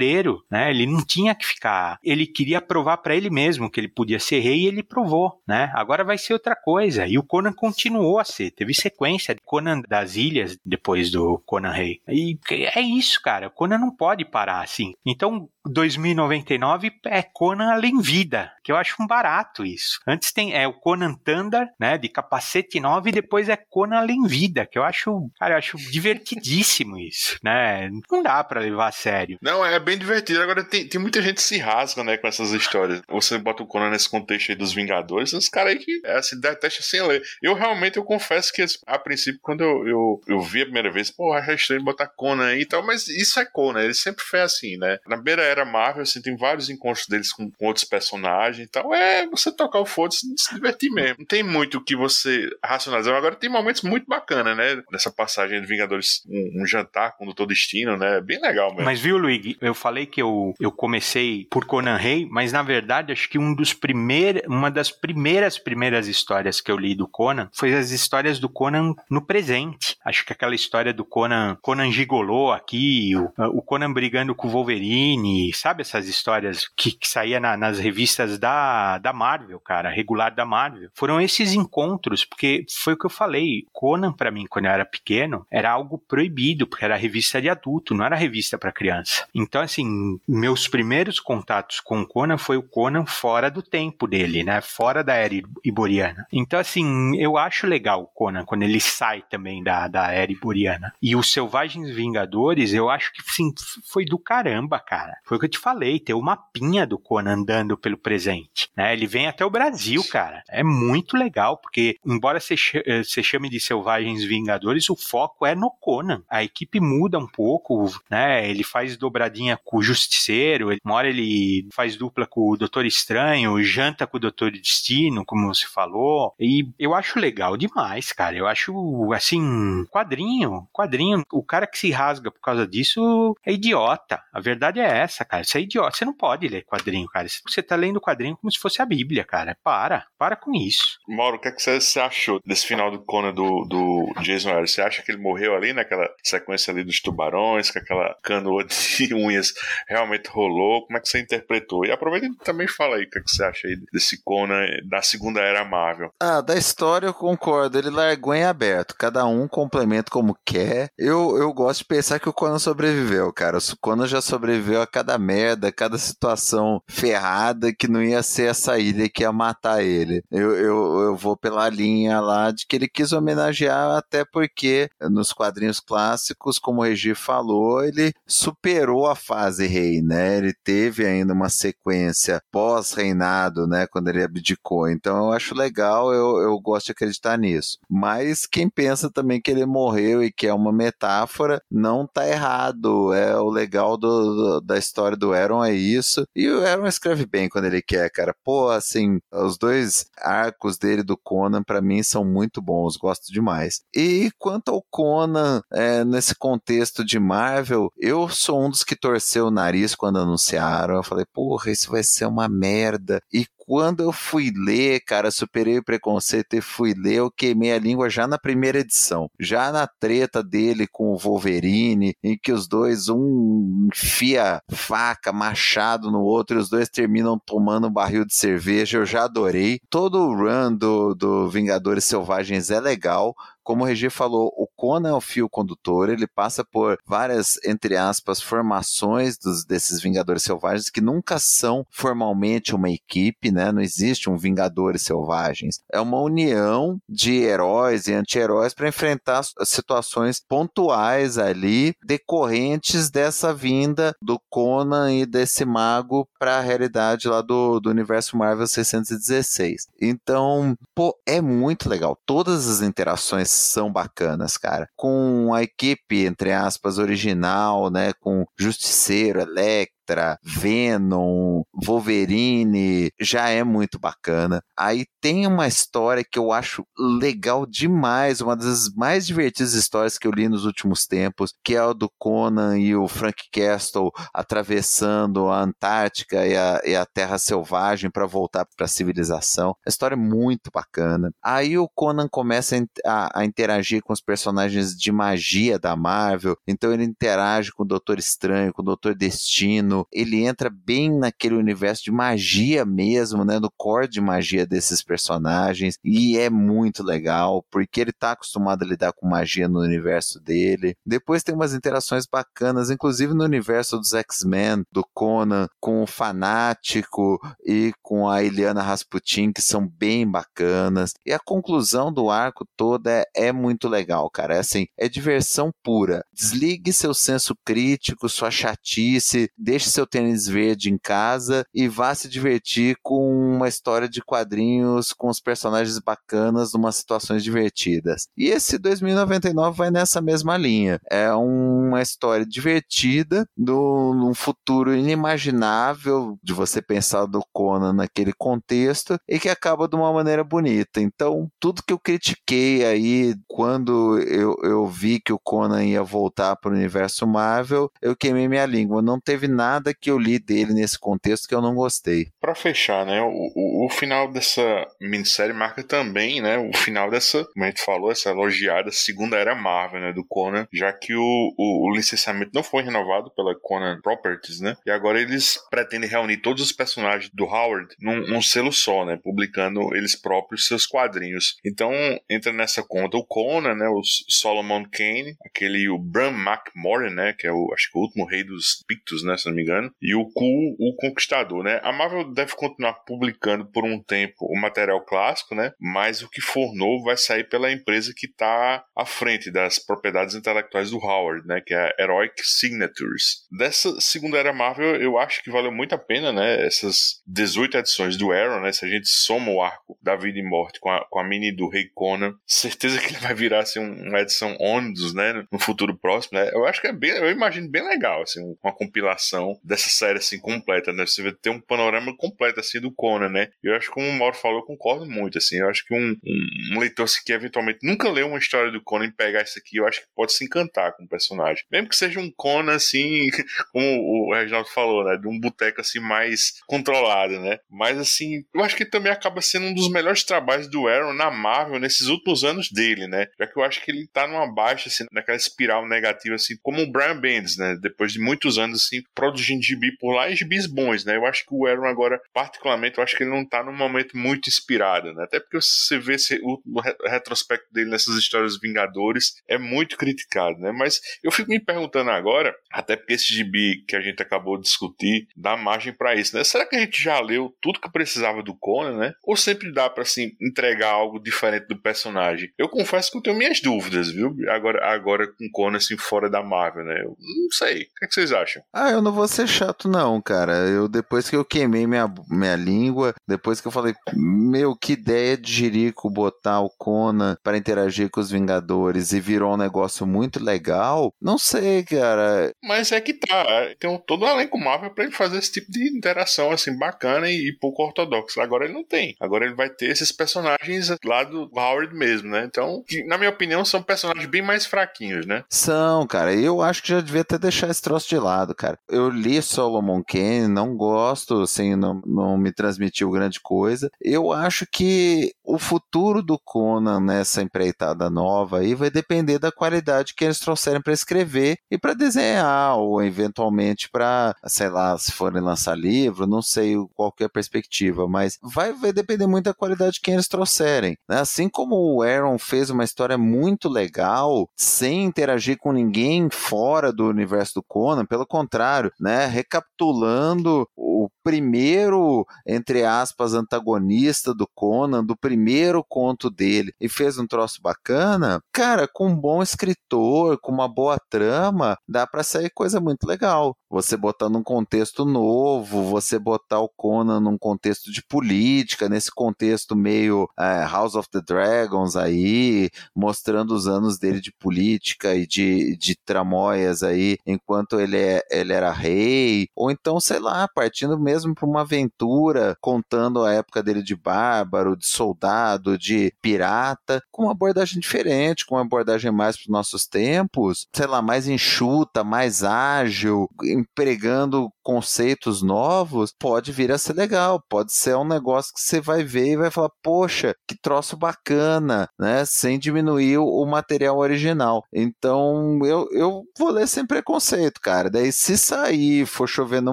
aventureiro, né? Ele não tinha que ficar. Ele queria provar para ele mesmo que ele podia ser rei e ele provou, né? Agora vai ser outra coisa. E o Conan continuou a ser. Teve sequência de Conan das Ilhas depois do Conan Rei. E é isso, cara. O Conan não pode parar assim. Então, 2099 é Conan Além Vida, que eu acho um barato isso. Antes tem é o Conan Thunder, né, de capacete 9 e depois é Conan Além Vida, que eu acho, cara, eu acho divertidíssimo isso, né? Não dá para levar a sério. Não, é bem divertido. Agora tem, tem muita gente se rasga, né, com essas histórias. Você bota o Conan nesse contexto aí dos Vingadores, os caras aí que é, se detestam sem ler. Eu realmente, eu confesso que a princípio, quando eu, eu, eu vi a primeira vez, pô, é estranho botar Conan aí e tal, mas isso é Conan, ele sempre foi assim, né? Na beira era Marvel, assim, tem vários encontros deles com, com outros personagens e tal. É você tocar o foda-se e se divertir mesmo. Não tem muito que você racionalizar. Agora tem momentos muito bacanas, né? Nessa passagem de Vingadores, um, um, jantar com o Doutor Destino, né? Bem legal mesmo. Mas viu, Luigi, eu falei que eu, eu comecei por Conan Rei, mas na verdade acho que um dos primeiros, uma das primeiras primeiras histórias que eu li do Conan foi as histórias do Conan no presente. Acho que aquela história do Conan, Conan gigolô aqui, o, o Conan brigando com o Wolverine, sabe essas histórias que, que saía na, nas revistas da, da Marvel, cara, regular da Marvel? Foram esses encontros, porque foi o que eu falei, Conan para mim quando eu era pequeno era algo proibido, porque era revista de adulto, não era revista para criança. Então assim, meus primeiros contatos com Conan foi o Conan fora do tempo dele, né? Fora da era iboriana. Então assim, eu acho legal o Conan quando ele sai também da, da era iboriana. E os Selvagens Vingadores, eu acho que sim, foi do caramba, cara. Foi que eu te falei, ter o mapinha do Conan andando pelo presente. Né? Ele vem até o Brasil, cara. É muito legal, porque, embora eh, se chame de Selvagens Vingadores, o foco é no Conan. A equipe muda um pouco, né? Ele faz dobradinha com o Justiceiro, uma hora ele faz dupla com o Doutor Estranho, janta com o Doutor Destino, como você falou. E eu acho legal demais, cara. Eu acho, assim, quadrinho, quadrinho. O cara que se rasga por causa disso é idiota. A verdade é essa, cara. Isso é idiota. Você não pode ler quadrinho, cara. Você tá lendo quadrinho como se fosse a Bíblia, cara. Para. Para com isso. Mauro, o que, é que você achou desse final do Conan do, do Jason Aaron? Você acha que ele morreu ali naquela sequência ali dos tubarões, que aquela canoa de <laughs> unhas realmente rolou? Como é que você interpretou? E aproveita e também fala aí o que, é que você acha aí desse Conan da segunda era Marvel. Ah, da história eu concordo. Ele largou em aberto. Cada um complementa como quer. Eu, eu gosto de pensar que o Conan sobreviveu, cara. O Conan já sobreviveu a cada cada merda, cada situação ferrada que não ia ser essa ilha que ia matar ele. Eu, eu, eu vou pela linha lá de que ele quis homenagear, até porque nos quadrinhos clássicos, como o Regi falou, ele superou a fase rei, né? Ele teve ainda uma sequência pós-reinado, né? Quando ele abdicou. Então eu acho legal, eu, eu gosto de acreditar nisso. Mas quem pensa também que ele morreu e que é uma metáfora, não tá errado. É o legal do, do, da história do Aaron é isso. E o Aaron escreve bem quando ele quer, cara. Pô, assim, os dois arcos dele do Conan, para mim, são muito bons, gosto demais. E quanto ao Conan, é, nesse contexto de Marvel, eu sou um dos que torceu o nariz quando anunciaram. Eu falei, porra, isso vai ser uma merda. E quando eu fui ler, cara, superei o preconceito e fui ler, eu queimei a língua já na primeira edição. Já na treta dele com o Wolverine, em que os dois, um enfia faca, machado no outro, e os dois terminam tomando um barril de cerveja, eu já adorei. Todo o run do, do Vingadores Selvagens é legal, como o Regi falou, o Conan é o fio condutor, ele passa por várias, entre aspas, formações dos, desses Vingadores Selvagens que nunca são formalmente uma equipe, né? Não existe um Vingadores Selvagens. É uma união de heróis e anti-heróis para enfrentar situações pontuais ali, decorrentes dessa vinda do Conan e desse mago para a realidade lá do, do universo Marvel 616. Então, pô, é muito legal. Todas as interações são bacanas, cara. Com a equipe, entre aspas, original, né? Com Justiceiro, Electro, Venom, Wolverine, já é muito bacana. Aí tem uma história que eu acho legal demais, uma das mais divertidas histórias que eu li nos últimos tempos, que é a do Conan e o Frank Castle atravessando a Antártica e a, e a Terra Selvagem para voltar para a civilização. A história é muito bacana. Aí o Conan começa a, a interagir com os personagens de magia da Marvel, então ele interage com o Doutor Estranho, com o Doutor Destino, ele entra bem naquele universo de magia mesmo, né? No core de magia desses personagens. E é muito legal, porque ele tá acostumado a lidar com magia no universo dele. Depois tem umas interações bacanas, inclusive no universo dos X-Men, do Conan, com o Fanático e com a Eliana Rasputin, que são bem bacanas. E a conclusão do arco todo é, é muito legal, cara. É assim, é diversão pura. Desligue seu senso crítico, sua chatice, deixe seu tênis verde em casa e vá se divertir com uma história de quadrinhos com os personagens bacanas, numa situações divertidas. E esse 2099 vai nessa mesma linha. É uma história divertida, do, num futuro inimaginável de você pensar do Conan naquele contexto e que acaba de uma maneira bonita. Então, tudo que eu critiquei aí quando eu, eu vi que o Conan ia voltar para o universo Marvel, eu queimei minha língua. Não teve nada nada que eu li dele nesse contexto que eu não gostei. Para fechar, né, o, o, o, final dessa minissérie marca também, né, o final dessa, como a gente falou, essa elogiada segunda era Marvel, né, do Conan, já que o, o, licenciamento não foi renovado pela Conan Properties, né, e agora eles pretendem reunir todos os personagens do Howard num, selo só, né, publicando eles próprios seus quadrinhos. Então entra nessa conta o Conan, né, o Solomon Kane, aquele o Bram McMorran, né, que é o acho que o último rei dos Pictos, né, se não me engano engano, e o Ku, o Conquistador, né? A Marvel deve continuar publicando por um tempo o material clássico, né? Mas o que for novo vai sair pela empresa que está à frente das propriedades intelectuais do Howard, né? Que é a Heroic Signatures. Dessa segunda era Marvel, eu acho que valeu muito a pena, né? Essas 18 edições do Arrow, né? Se a gente soma o arco da vida e morte com a, com a mini do Rei Conan, certeza que ele vai virar assim, uma edição ônibus, né? No futuro próximo, né? Eu acho que é bem, eu imagino bem legal, assim, uma compilação dessa série assim completa, né? Você ter um panorama completo assim do Conan, né? Eu acho que como o Mauro falou, eu concordo muito, assim. Eu acho que um, um, um leitor assim, que eventualmente nunca leu uma história do Conan e pegar isso aqui, eu acho que pode se encantar com o personagem. Mesmo que seja um Conan assim, <laughs> como o Reginaldo falou, né? De um boteco assim mais controlado, né? Mas assim, eu acho que também acaba sendo um dos melhores trabalhos do Aaron na Marvel nesses últimos anos dele, né? Já que eu acho que ele tá numa baixa, assim, naquela espiral negativa, assim, como o Brian Bendis, né? Depois de muitos anos, assim, produzindo produzindo gibi por lá e gibis bons, né? Eu acho que o Aaron agora, particularmente, eu acho que ele não tá num momento muito inspirado, né? Até porque você vê o, o retrospecto dele nessas histórias Vingadores é muito criticado, né? Mas eu fico me perguntando agora, até porque esse gibi que a gente acabou de discutir dá margem para isso, né? Será que a gente já leu tudo que precisava do Conan, né? Ou sempre dá para assim entregar algo diferente do personagem? Eu confesso que eu tenho minhas dúvidas, viu? Agora, agora com Conan assim fora da Marvel, né? Eu não sei. O que, é que vocês acham? Ah, eu não vou ser chato não, cara. Eu depois que eu queimei minha, minha língua, depois que eu falei, meu, que ideia de Jerico botar o Conan para interagir com os Vingadores e virou um negócio muito legal. Não sei, cara. Mas é que tá. Tem um, todo o elenco Marvel para ele fazer esse tipo de interação assim bacana e, e pouco ortodoxa. Agora ele não tem. Agora ele vai ter esses personagens lá do Howard mesmo, né? Então, na minha opinião, são personagens bem mais fraquinhos, né? São, cara. Eu acho que já devia até deixar esse troço de lado, cara. Eu li Solomon Kane, não gosto, assim, não, não me transmitiu grande coisa. Eu acho que o futuro do Conan nessa empreitada nova aí vai depender da qualidade que eles trouxerem para escrever e para desenhar, ou eventualmente para, sei lá, se forem lançar livro, não sei qual é a perspectiva, mas vai, vai depender muito da qualidade de quem eles trouxerem. Né? Assim como o Aaron fez uma história muito legal, sem interagir com ninguém fora do universo do Conan, pelo contrário, né? Recapitulando o primeiro, entre aspas, antagonista do Conan, do primeiro conto dele, e fez um troço bacana, cara, com um bom escritor, com uma boa trama, dá para sair coisa muito legal. Você botar num contexto novo, você botar o Conan num contexto de política, nesse contexto meio é, House of the Dragons aí, mostrando os anos dele de política e de, de tramóias aí, enquanto ele, é, ele era rei, ou então, sei lá, partindo mesmo para uma aventura, contando a época dele de bárbaro, de soldado, de pirata, com uma abordagem diferente, com uma abordagem mais para os nossos tempos, sei lá, mais enxuta, mais ágil, empregando conceitos novos, pode vir a ser legal, pode ser um negócio que você vai ver e vai falar, poxa, que troço bacana, né? Sem diminuir o material original. Então, eu, eu vou ler sem preconceito, cara. Daí, se sair for chovendo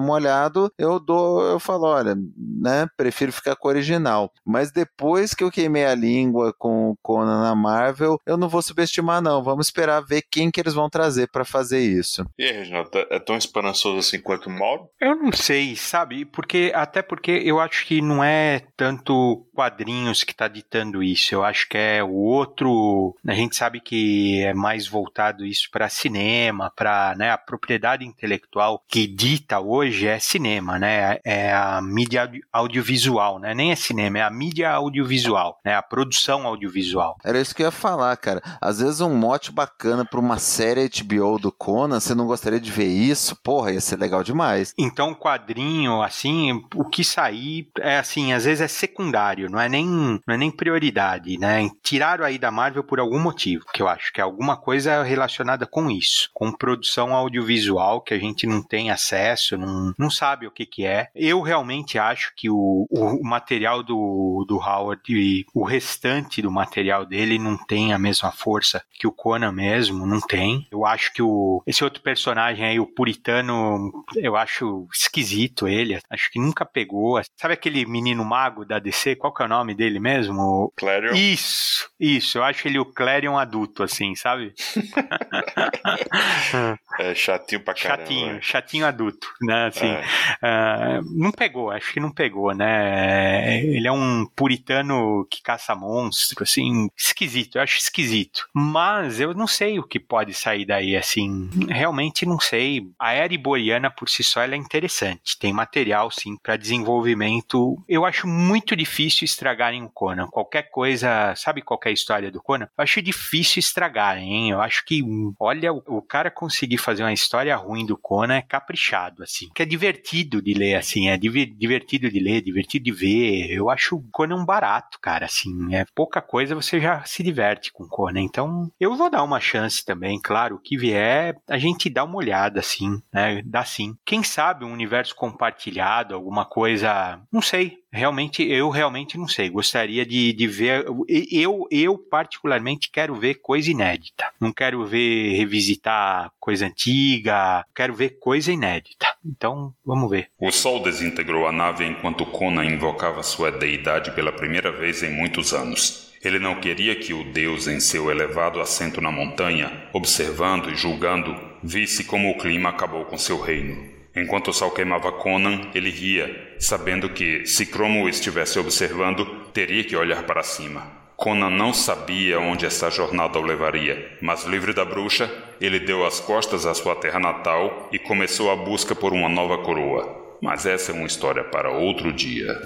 molhado, eu dou, eu falo, olha, né? Prefiro ficar com o original. Mas depois que eu queimei a língua com o Conan na Marvel, eu não vou subestimar, não. Vamos esperar ver quem que eles vão trazer para fazer isso. E aí, Reginaldo, é tão esperançoso assim quanto o Mauro? Eu não sei, sabe? Porque até porque eu acho que não é tanto quadrinhos que está ditando isso. Eu acho que é o outro. A gente sabe que é mais voltado isso para cinema, para né, a propriedade intelectual que dita hoje é cinema, né? É a mídia audiovisual, né? Nem é cinema, é a mídia audiovisual, né? A produção audiovisual. Era isso que eu ia falar, cara. Às vezes um mote bacana para uma série HBO do Conan, você não gostaria de ver isso? Porra, ia ser legal demais. Então, quadrinho, assim, o que sair é assim, às vezes é secundário, não é nem, não é nem prioridade, né? Tiraram aí da Marvel por algum motivo, que eu acho que é alguma coisa relacionada com isso, com produção audiovisual que a gente não tem acesso, não, não sabe o que que é. Eu realmente acho que o, o material do, do Howard e o restante do material dele não tem a mesma força que o Conan mesmo, não tem. Eu acho que o, esse outro personagem aí, o puritano, eu acho esquisito ele, acho que nunca pegou. Sabe aquele menino mago da DC? Qual que é o nome dele mesmo? Clarion. Isso, isso. Eu acho ele o Clarion adulto, assim, sabe? <laughs> é chatinho pra caramba. Chatinho, né? chatinho adulto, né? Assim, é. uh, não pegou, acho que não pegou, né? Ele é um puritano que caça monstro, assim, esquisito, eu acho esquisito. Mas eu não sei o que pode sair daí, assim, realmente não sei. A era iboriana por si só ela é interessante, tem material, sim, para desenvolvimento. Eu acho muito difícil estragarem o Conan. Qualquer coisa, sabe qualquer história do Conan? Eu acho difícil estragarem, hein? Eu acho que, olha, o cara conseguir fazer uma história ruim do Conan é caprichado, assim. Que é divertido de ler, assim, é divertido de ler, divertido de ver. Eu acho Conan um barato, cara, assim. É pouca coisa, você já se diverte com Conan. Então, eu vou dar uma chance também, claro. O que vier, a gente dá uma olhada, assim, né? Dá sim. Quem sabe um universo compartilhado, alguma coisa, não sei, Realmente, eu realmente não sei. Gostaria de, de ver. Eu, eu, particularmente, quero ver coisa inédita. Não quero ver revisitar coisa antiga. Quero ver coisa inédita. Então, vamos ver. O Sol desintegrou a nave enquanto Conan invocava sua deidade pela primeira vez em muitos anos. Ele não queria que o Deus, em seu elevado assento na montanha, observando e julgando, visse como o clima acabou com seu reino. Enquanto o sol queimava Conan, ele ria, sabendo que, se Cromo estivesse observando, teria que olhar para cima. Conan não sabia onde essa jornada o levaria, mas livre da bruxa, ele deu as costas à sua terra natal e começou a busca por uma nova coroa. Mas essa é uma história para outro dia.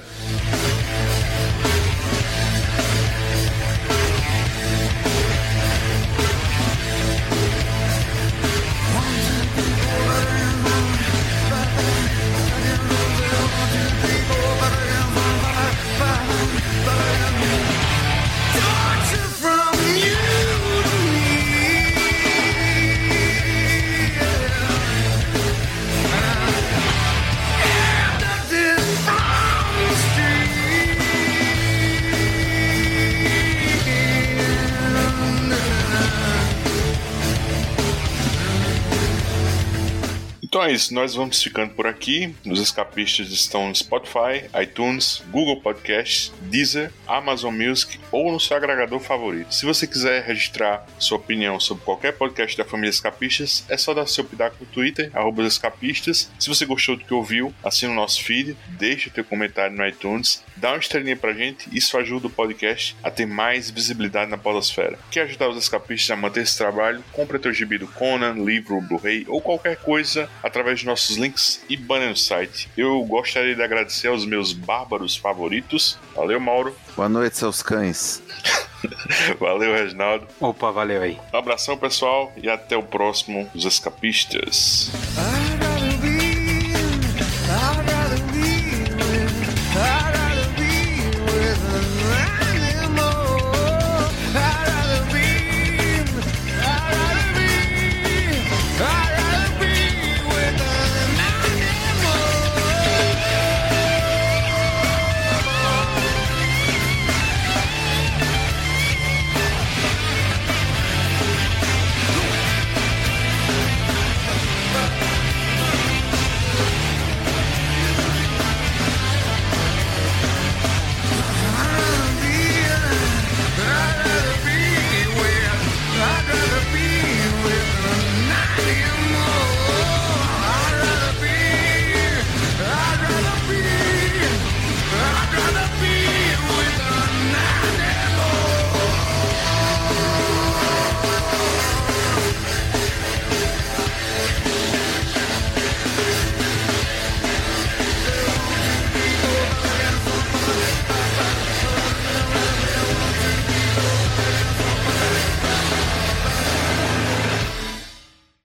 Então é isso, nós vamos ficando por aqui. Os escapistas estão no Spotify, iTunes, Google Podcasts, Deezer, Amazon Music ou no seu agregador favorito. Se você quiser registrar sua opinião sobre qualquer podcast da família Escapistas, é só dar seu pitaco no Twitter, escapistas. Se você gostou do que ouviu, assina o nosso feed, deixa o teu comentário no iTunes, dá uma estrelinha pra gente, isso ajuda o podcast a ter mais visibilidade na podosfera. Quer ajudar os escapistas a manter esse trabalho? Compre teu gibi do Conan, livro, Blu-ray ou qualquer coisa através de nossos links e banner no site. Eu gostaria de agradecer aos meus bárbaros favoritos. Valeu, Mauro. Boa noite, seus cães. <laughs> valeu, Reginaldo. Opa, valeu aí. Um abração, pessoal, e até o próximo Os Escapistas. Ah.